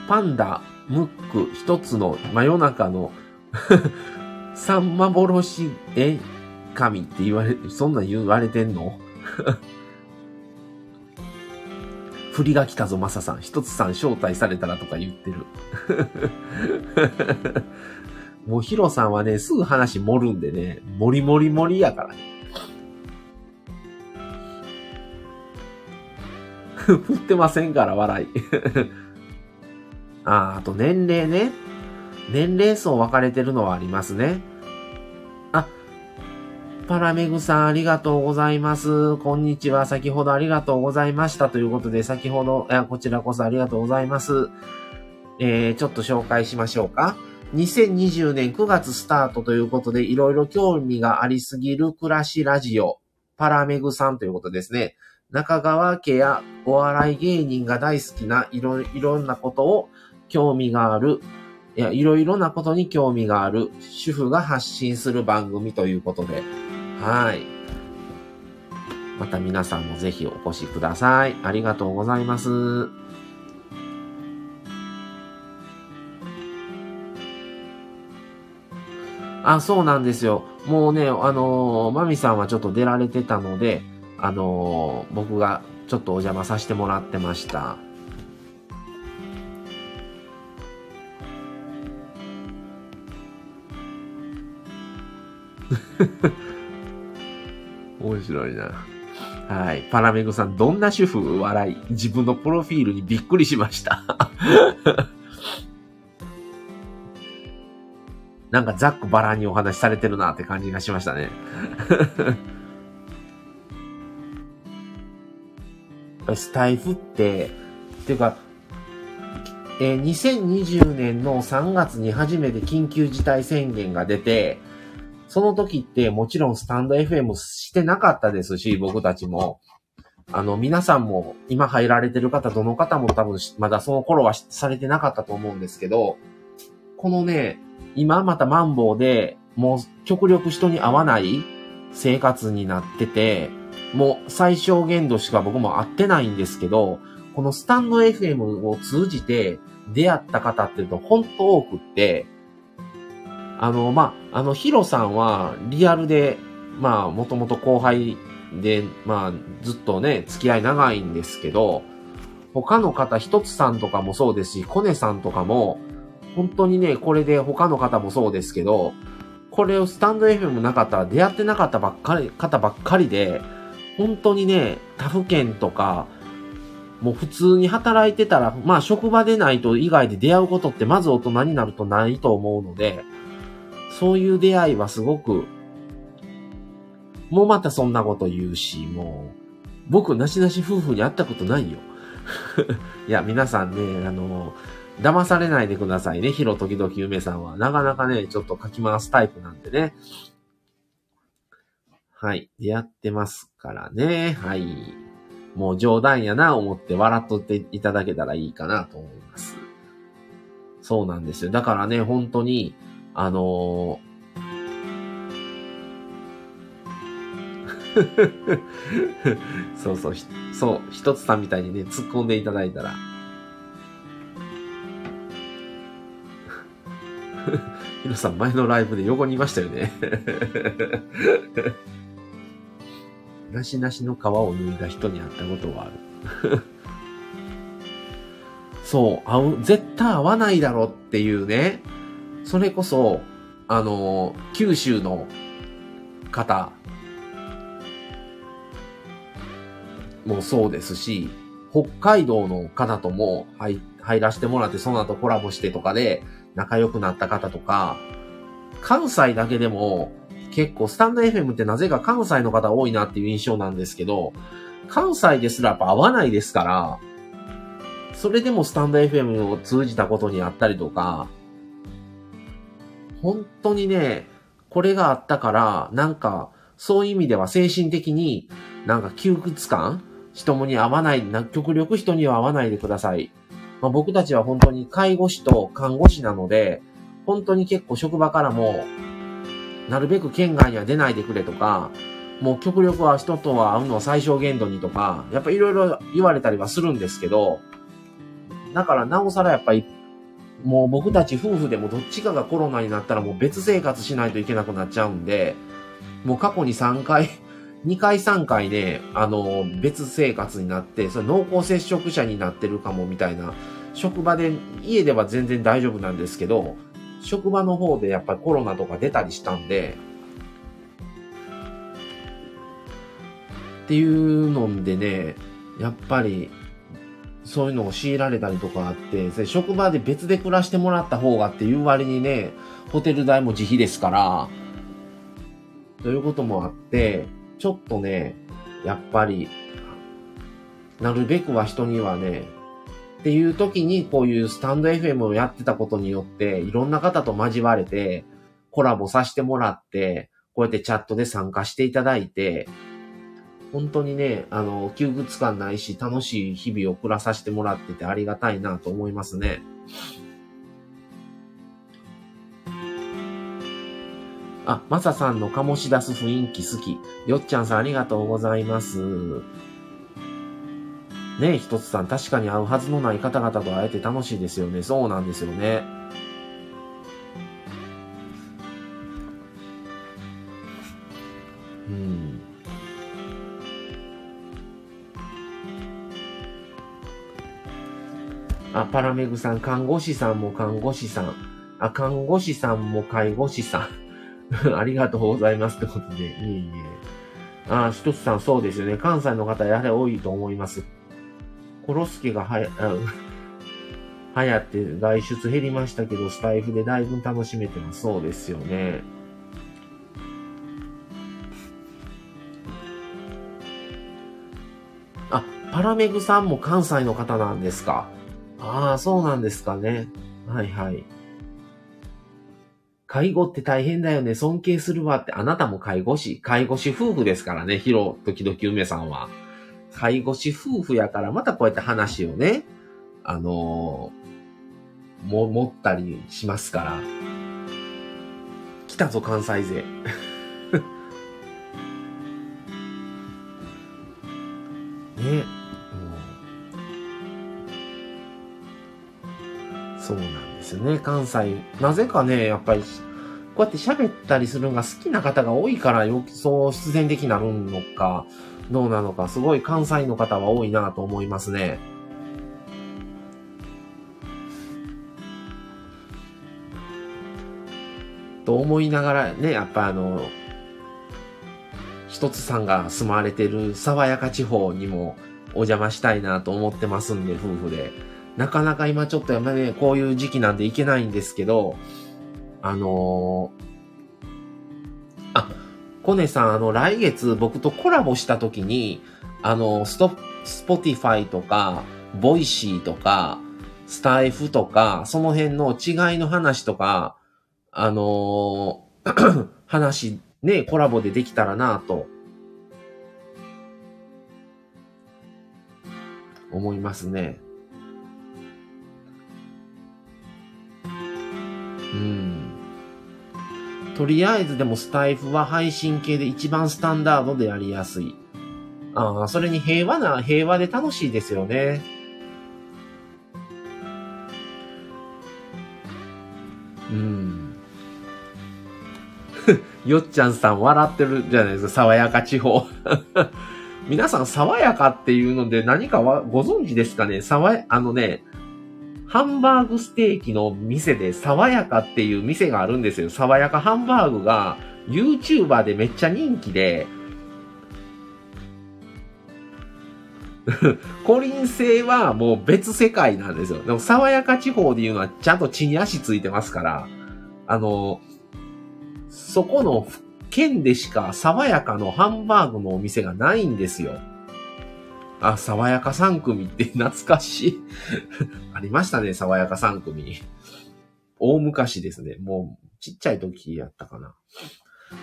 パンダ、ムック、一つの真夜中の 三幻、え神って言われ、そんな言われてんの？振りが来たぞ、マサさん。一つさん招待されたらとか言ってる。もうヒロさんはね、すぐ話盛るんでね、もりもりもりやからね。振ってませんから、笑い。ああ、あと年齢ね。年齢層分かれてるのはありますね。パラメグさんありがとうございます。こんにちは。先ほどありがとうございました。ということで、先ほど、こちらこそありがとうございます。えー、ちょっと紹介しましょうか。2020年9月スタートということで、いろいろ興味がありすぎる暮らしラジオ、パラメグさんということですね。中川家やお笑い芸人が大好きないろいろなことを興味がある、いや、いろいろなことに興味がある主婦が発信する番組ということで、はい。また皆さんもぜひお越しください。ありがとうございます。あ、そうなんですよ。もうね、あのー、マミさんはちょっと出られてたので、あのー、僕がちょっとお邪魔させてもらってました。面白いな。はい。パラメグさん、どんな主婦？笑い。自分のプロフィールにびっくりしました。なんかざっくばらんにお話しされてるなって感じがしましたね。スタイフって、っていうか、えー、2020年の3月に初めて緊急事態宣言が出て、その時ってもちろんスタンド FM してなかったですし、僕たちも。あの、皆さんも今入られてる方、どの方も多分まだその頃はされてなかったと思うんですけど、このね、今またマンボウでもう極力人に会わない生活になってて、もう最小限度しか僕も会ってないんですけど、このスタンド FM を通じて出会った方っていうと本当多くって、あの、まあ、あの、ヒロさんはリアルで、まあ、もともと後輩で、まあ、ずっとね、付き合い長いんですけど、他の方、ひとつさんとかもそうですし、コネさんとかも、本当にね、これで他の方もそうですけど、これをスタンド FM なかったら出会ってなかったばっかり、方ばっかりで、本当にね、他府県とか、もう普通に働いてたら、まあ職場でないと以外で出会うことってまず大人になるとないと思うので、そういう出会いはすごく、もうまたそんなこと言うし、もう、僕、なしなし夫婦に会ったことないよ。いや、皆さんね、あの、騙されないでくださいね。ヒロ時々梅さんは。なかなかね、ちょっと書き回すタイプなんでね。はい。出会ってますからね。はい。もう冗談やな思って笑っとっていただけたらいいかなと思います。そうなんですよ。だからね、本当に、あのー、そうそう、そう、一つさんみたいにね、突っ込んでいただいたら。ヒロさん、前のライブで横にいましたよね。なしなしの皮を脱いだ人に会ったことはある。そう、合う、絶対合わないだろっていうね。それこそ、あの、九州の方、もそうですし、北海道の方とも入入らせてもらって、その後コラボしてとかで仲良くなった方とか、関西だけでも結構スタンド FM ってなぜか関西の方多いなっていう印象なんですけど、関西ですらやっぱ合わないですから、それでもスタンド FM を通じたことにあったりとか、本当にね、これがあったから、なんか、そういう意味では精神的になんか窮屈感人に合わない、極力人には合わないでください。まあ、僕たちは本当に介護士と看護師なので、本当に結構職場からも、なるべく県外には出ないでくれとか、もう極力は人とは会うのを最小限度にとか、やっぱいろいろ言われたりはするんですけど、だからなおさらやっぱり、もう僕たち夫婦でもどっちかがコロナになったらもう別生活しないといけなくなっちゃうんで、もう過去に3回、2回3回ね、あの、別生活になって、それ濃厚接触者になってるかもみたいな、職場で、家では全然大丈夫なんですけど、職場の方でやっぱりコロナとか出たりしたんで、っていうのでね、やっぱり、そういうのを強いられたりとかあって、職場で別で暮らしてもらった方がっていう割にね、ホテル代も自費ですから、ということもあって、ちょっとね、やっぱり、なるべくは人にはね、っていう時にこういうスタンド FM をやってたことによって、いろんな方と交われて、コラボさせてもらって、こうやってチャットで参加していただいて、本当にね、あの、窮屈感ないし、楽しい日々を暮らさせてもらっててありがたいなと思いますね。あ、まささんの醸し出す雰囲気好き。よっちゃんさんありがとうございます。ねえ、ひとつさん、確かに会うはずのない方々と会えて楽しいですよね。そうなんですよね。あ、パラメグさん、看護師さんも看護師さん。あ、看護師さんも介護士さん。ありがとうございますってことで。いえいえ。あ、ひとつさん、そうですよね。関西の方、やはり多いと思います。コロスケがはや、流行って外出減りましたけど、スタイフでだいぶ楽しめてます。そうですよね。あ、パラメグさんも関西の方なんですか？ああ、そうなんですかね。はいはい。介護って大変だよね。尊敬するわって。あなたも介護士。介護士夫婦ですからね。ヒロ、時々梅さんは。介護士夫婦やから、またこうやって話をね、あのー、も、持ったりしますから。来たぞ、関西勢。ね。そうなんですよね。関西。なぜかね、やっぱり、こうやって喋ったりするのが好きな方が多いから、よそう必然的になるのか、どうなのか、すごい関西の方は多いなと思いますね。と思いながらね、やっぱあの、一つさんが住まわれてる爽やか地方にもお邪魔したいなと思ってますんで、夫婦で。なかなか今ちょっとやっぱね、こういう時期なんで行けないんですけど、あのー、あ、コネさん、あの、来月僕とコラボした時に、あの、スト、スポティファイとか、ボイシーとか、スタエフとか、その辺の違いの話とか、あのー、話、ね、コラボでできたらなと、思いますね。うん。とりあえずでもスタイフは配信系で一番スタンダードでやりやすい。ああ、それに平和な、平和で楽しいですよね。うん。よっちゃんさん笑ってるじゃないですか、爽やか地方。皆さん、爽やかっていうので何かはご存知ですかね？爽や、あのね、ハンバーグステーキの店で爽やかっていう店があるんですよ。爽やかハンバーグが YouTuber でめっちゃ人気で、コリン星はもう別世界なんですよ。でも、爽やか地方でいうのはちゃんと地に足ついてますから、あの、そこの県でしか爽やかのハンバーグのお店がないんですよ。あ、爽やか3組って懐かしい ありましたね、爽やか3組。大昔ですね。もう、ちっちゃい時やったかな。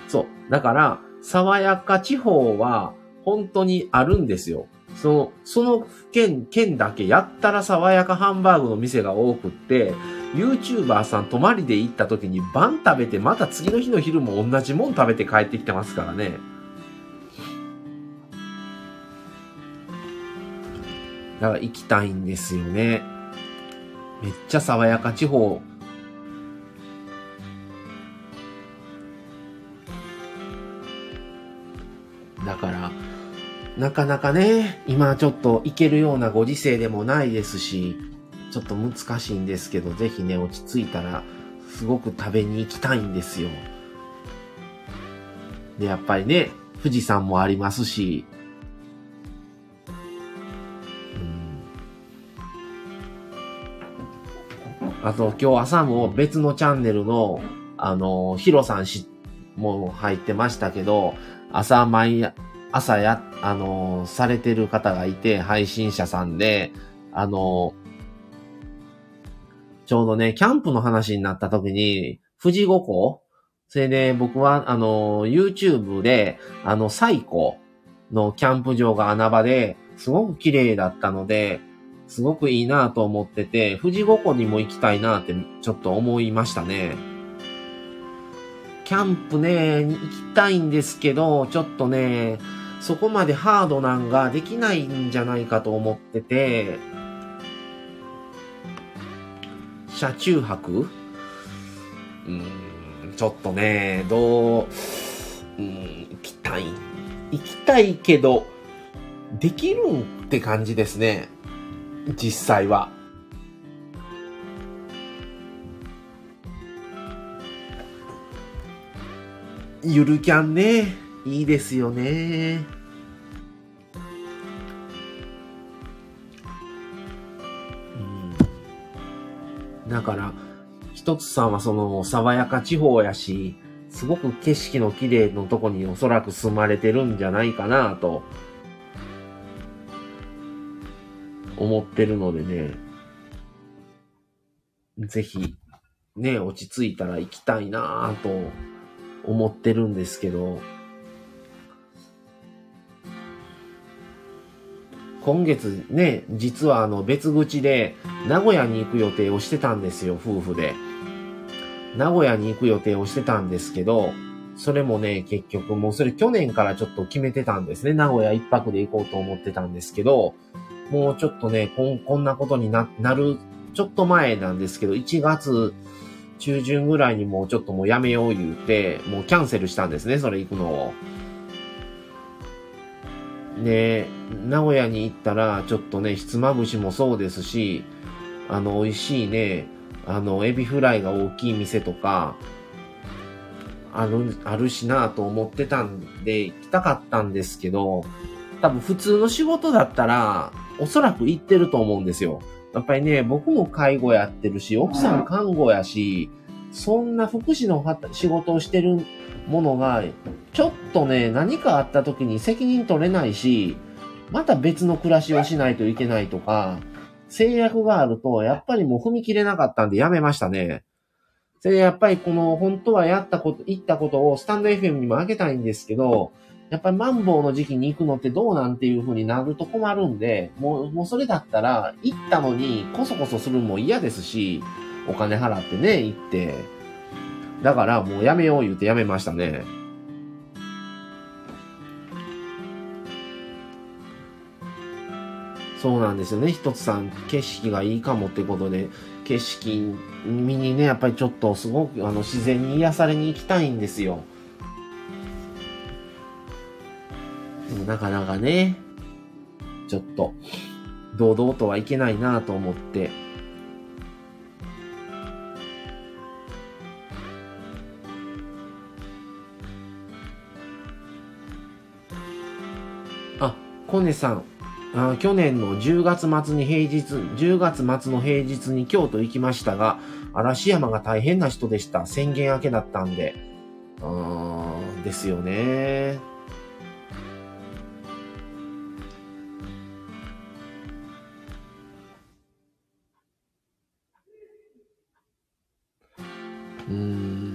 そう。だから、爽やか地方は、本当にあるんですよ。その、その県、県だけやったら爽やかハンバーグの店が多くって、YouTuber さん泊まりで行った時に晩食べてまた次の日の昼も同じもん食べて帰ってきてますからね。だから行きたいんですよね。めっちゃ爽やか地方。だから、なかなかね、今ちょっと行けるようなご時世でもないですし、ちょっと難しいんですけど、ぜひね、落ち着いたら、すごく食べに行きたいんですよ。で、やっぱりね、富士山もありますし、あと、今日朝も別のチャンネルの、あの、ヒロさんし、も入ってましたけど、朝毎、朝や、あの、されてる方がいて、配信者さんで、あの、ちょうどね、キャンプの話になった時に、富士五湖それで僕は、あの、YouTube で、あの、最古のキャンプ場が穴場で、すごく綺麗だったので、すごくいいなと思ってて、富士五湖にも行きたいなってちょっと思いましたね。キャンプね、行きたいんですけど、ちょっとね、そこまでハードなんができないんじゃないかと思ってて、車中泊？うん、ちょっとね、どう、うん、行きたい。行きたいけど、できるんって感じですね。実際は。ゆるキャンね、いいですよね。うん、だから、一つさんはその、爽やか地方やし、すごく景色の綺麗のとこにおそらく住まれてるんじゃないかなと思ってるのでね、ぜひ、ね、落ち着いたら行きたいなぁと思ってるんですけど、今月ね、実はあの別口で名古屋に行く予定をしてたんですよ、夫婦で。名古屋に行く予定をしてたんですけど、それもね、結局もうそれ去年からちょっと決めてたんですね。名古屋一泊で行こうと思ってたんですけど、もうちょっとね、こんこんなことにななる、ちょっと前なんですけど、1月中旬ぐらいにもうちょっともうやめよう言うて、もうキャンセルしたんですね、それ行くのを。で、名古屋に行ったら、ちょっとね、ひつまぶしもそうですし、あの、美味しいね、あの、エビフライが大きい店とか、ある、あるしなと思ってたんで、行きたかったんですけど、多分普通の仕事だったら、おそらく行ってると思うんですよ。やっぱりね、僕も介護やってるし、奥さん看護やし、そんな福祉の仕事をしてるものが、ちょっとね、何かあった時に責任取れないし、また別の暮らしをしないといけないとか、制約があると、やっぱりもう踏み切れなかったんでやめましたね。それでやっぱりこの、本当はやったこと、言ったことをスタンド FM にもあげたいんですけど、やっぱりマンボウの時期に行くのってどうなんていう風になると困るんで、もう、もうそれだったら、行ったのにこそこそするのも嫌ですし、お金払ってね、行って。だからもうやめよう言うてやめましたね。そうなんですよね。一つさん、景色がいいかもってことで、景色見にね、やっぱりちょっとすごくあの自然に癒されに行きたいんですよ。でもなかなかね、ちょっと、堂々とはいけないなと思って、あ、コネさん、あ去年の10月末に平日、10月末の平日に京都行きましたが、嵐山が大変な人でした。宣言明けだったんで。うー、ですよね。うーん。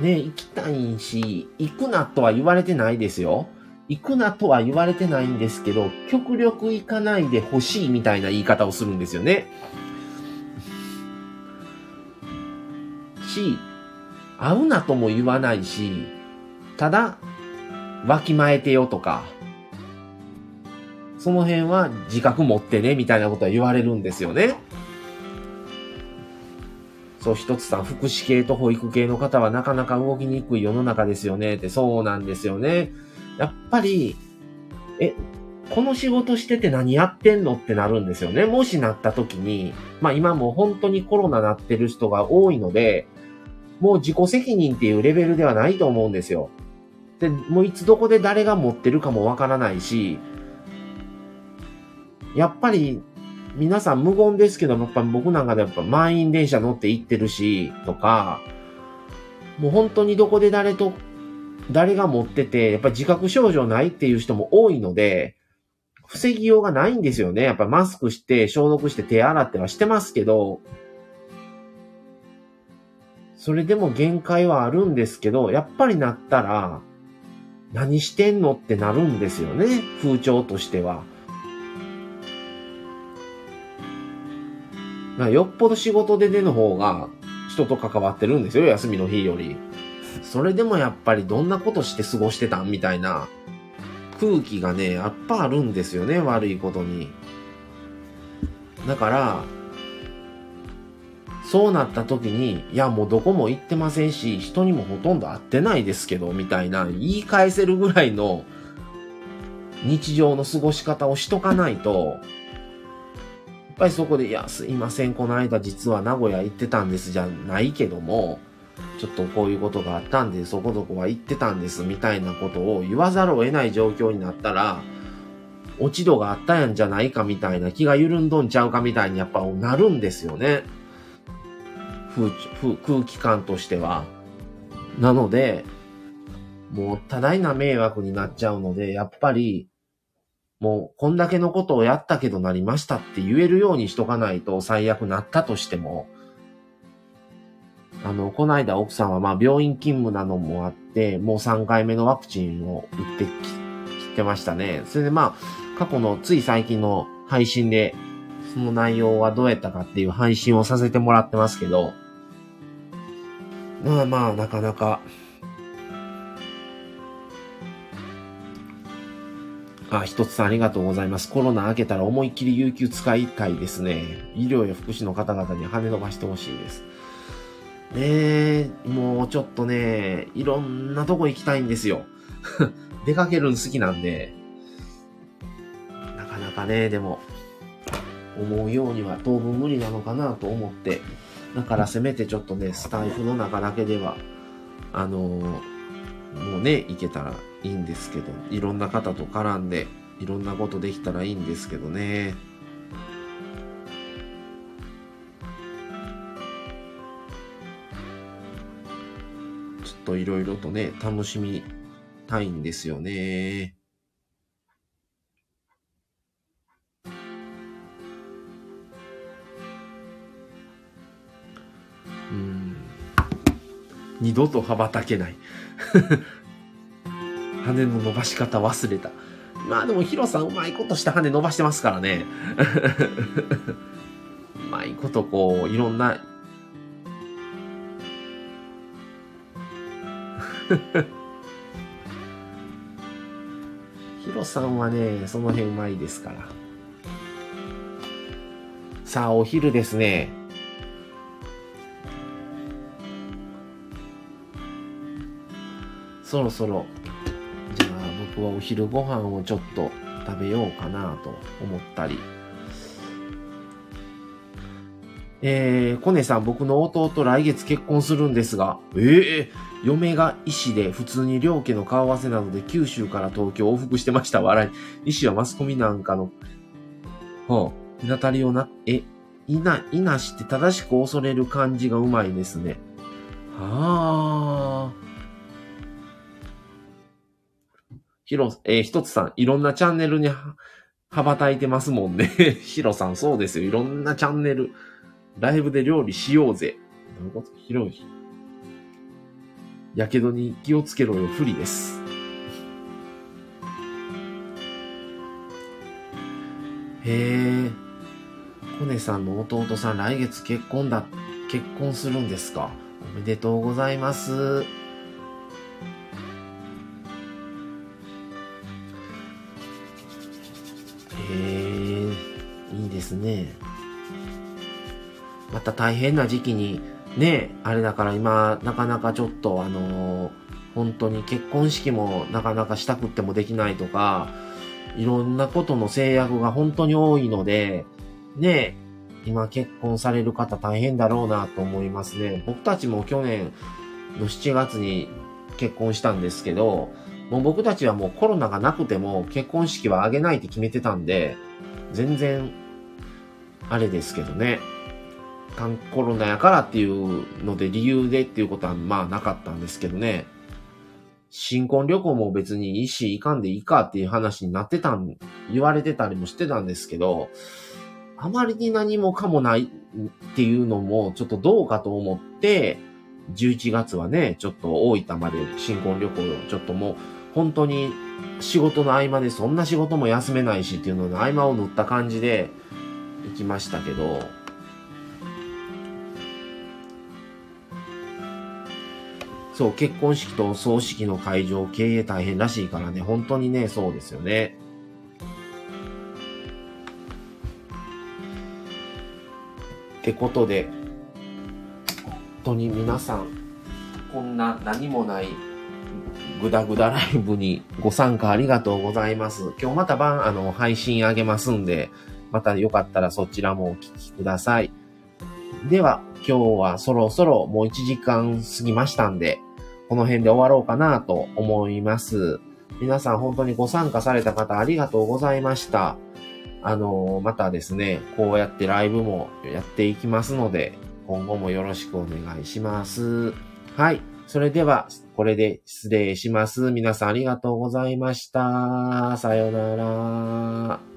ね、行きたいし、行くなとは言われてないですよ。行くなとは言われてないんですけど、極力行かないでほしいみたいな言い方をするんですよね。し、会うなとも言わないし、ただ、わきまえてよとか、その辺は自覚持ってね、みたいなことは言われるんですよね。そう、一つさん、福祉系と保育系の方はなかなか動きにくい世の中ですよねって、そうなんですよね。やっぱり、え、この仕事してて何やってんのってなるんですよね。もしなった時に、まあ今も本当にコロナなってる人が多いので、もう自己責任っていうレベルではないと思うんですよ。で、もういつどこで誰が持ってるかもわからないし、やっぱり皆さん無言ですけど、やっぱ僕なんかでやっぱ満員電車乗って行ってるし、とか、もう本当にどこで誰と、誰が持ってて、やっぱ自覚症状ないっていう人も多いので、防ぎようがないんですよね。やっぱマスクして消毒して手洗ってはしてますけど、それでも限界はあるんですけど、やっぱりなったら、何してんのってなるんですよね。風潮としては。なよっぽど仕事で出の方が人と関わってるんですよ、休みの日より。それでもやっぱりどんなことして過ごしてたんみたいな空気がね、やっぱあるんですよね、悪いことに。だから、そうなった時に、いやもうどこも行ってませんし、人にもほとんど会ってないですけど、みたいな言い返せるぐらいの日常の過ごし方をしとかないと、っぱりそこで、いや、すいません、この間実は名古屋行ってたんですじゃないけども、ちょっとこういうことがあったんで、そこそこは行ってたんです、みたいなことを言わざるを得ない状況になったら、落ち度があったやんじゃないかみたいな気が緩んどんちゃうかみたいにやっぱなるんですよね。空空気感としては。なので、もう多大な迷惑になっちゃうので、やっぱりもうこんだけのことをやったけどなりましたって言えるようにしとかないと最悪なったとしても、あの、この間奥さんはまあ病院勤務なのもあって、もう3回目のワクチンを打ってきてましたね。それでまあ、過去のつい最近の配信で、その内容はどうやったかっていう配信をさせてもらってますけど、まあまあ、なかなか、あ、一つさんありがとうございます。コロナ明けたら思いっきり有給使いたいですね。医療や福祉の方々に跳ね伸ばしてほしいです。ねえ、もうちょっとね、いろんなとこ行きたいんですよ。出かけるの好きなんで。なかなかね、でも、思うようには当分無理なのかなと思って。だからせめてちょっとね、スタイフの中だけでは、あのーもうね、いけたらいいんですけど、いろんな方と絡んで、いろんなことできたらいいんですけどね。ちょっといろいろとね、楽しみたいんですよね。うん。二度と羽ばたけない。羽の伸ばし方忘れた。まあでもヒロさんうまいことして羽伸ばしてますからね。うまいことこう、いろんな、ヒロさんはね、その辺うまいですから。さあ、お昼ですね。そろそろ、ゃあ僕はお昼ご飯をちょっと食べようかなと思ったり。えー、コネさん、僕の弟来月結婚するんですが、ええー、嫁が医師で普通に両家の顔合わせなどで九州から東京往復してました。笑い。医師はマスコミなんかの、はあ、日当たりをな、え、いな、いなして正しく恐れる感じがうまいですね。はあ。ひろ、えー、ひとつさん、いろんなチャンネルに羽ばたいてますもんね。ヒロさん、そうですよ。いろんなチャンネル。ライブで料理しようぜ。なるほど、広い。やけどに気をつけろよ、不利です。へえ。コネさんの弟さん来月結婚だ、結婚するんですか？おめでとうございま。すまた大変な時期に、ね、あれだから今、なかなかちょっとあのー、本当に結婚式もなかなかしたくってもできないとか、いろんなことの制約が本当に多いので、ね、今結婚される方大変だろうなと思いますね。僕たちも去年の7月に結婚したんですけど、もう僕たちはもうコロナがなくても結婚式は挙げないって決めてたんで、全然あれですけどね。コロナやからっていうので理由でっていうことはまあなかったんですけどね。新婚旅行も別にいいし、いかんでいいかっていう話になってたん、言われてたりもしてたんですけど、あまりに何もかもないっていうのもちょっとどうかと思って、11月はね、ちょっと大分まで新婚旅行ちょっともう本当に仕事の合間でそんな仕事も休めないしっていうのの合間を縫った感じで、行きましたけど、そう、結婚式と葬式の会場、経営大変らしいからね、本当にね、そうですよね。ってことで、本当に皆さん、こんな何もないグダグダライブにご参加ありがとうございます。今日また晩、あの、配信あげますんで、またよかったらそちらもお聞きください。では、今日はそろそろもう1時間過ぎましたんで、この辺で終わろうかなと思います。皆さん本当にご参加された方ありがとうございました。あの、またですね、こうやってライブもやっていきますので、今後もよろしくお願いします。はい。それでは、これで失礼します。皆さんありがとうございました。さようなら。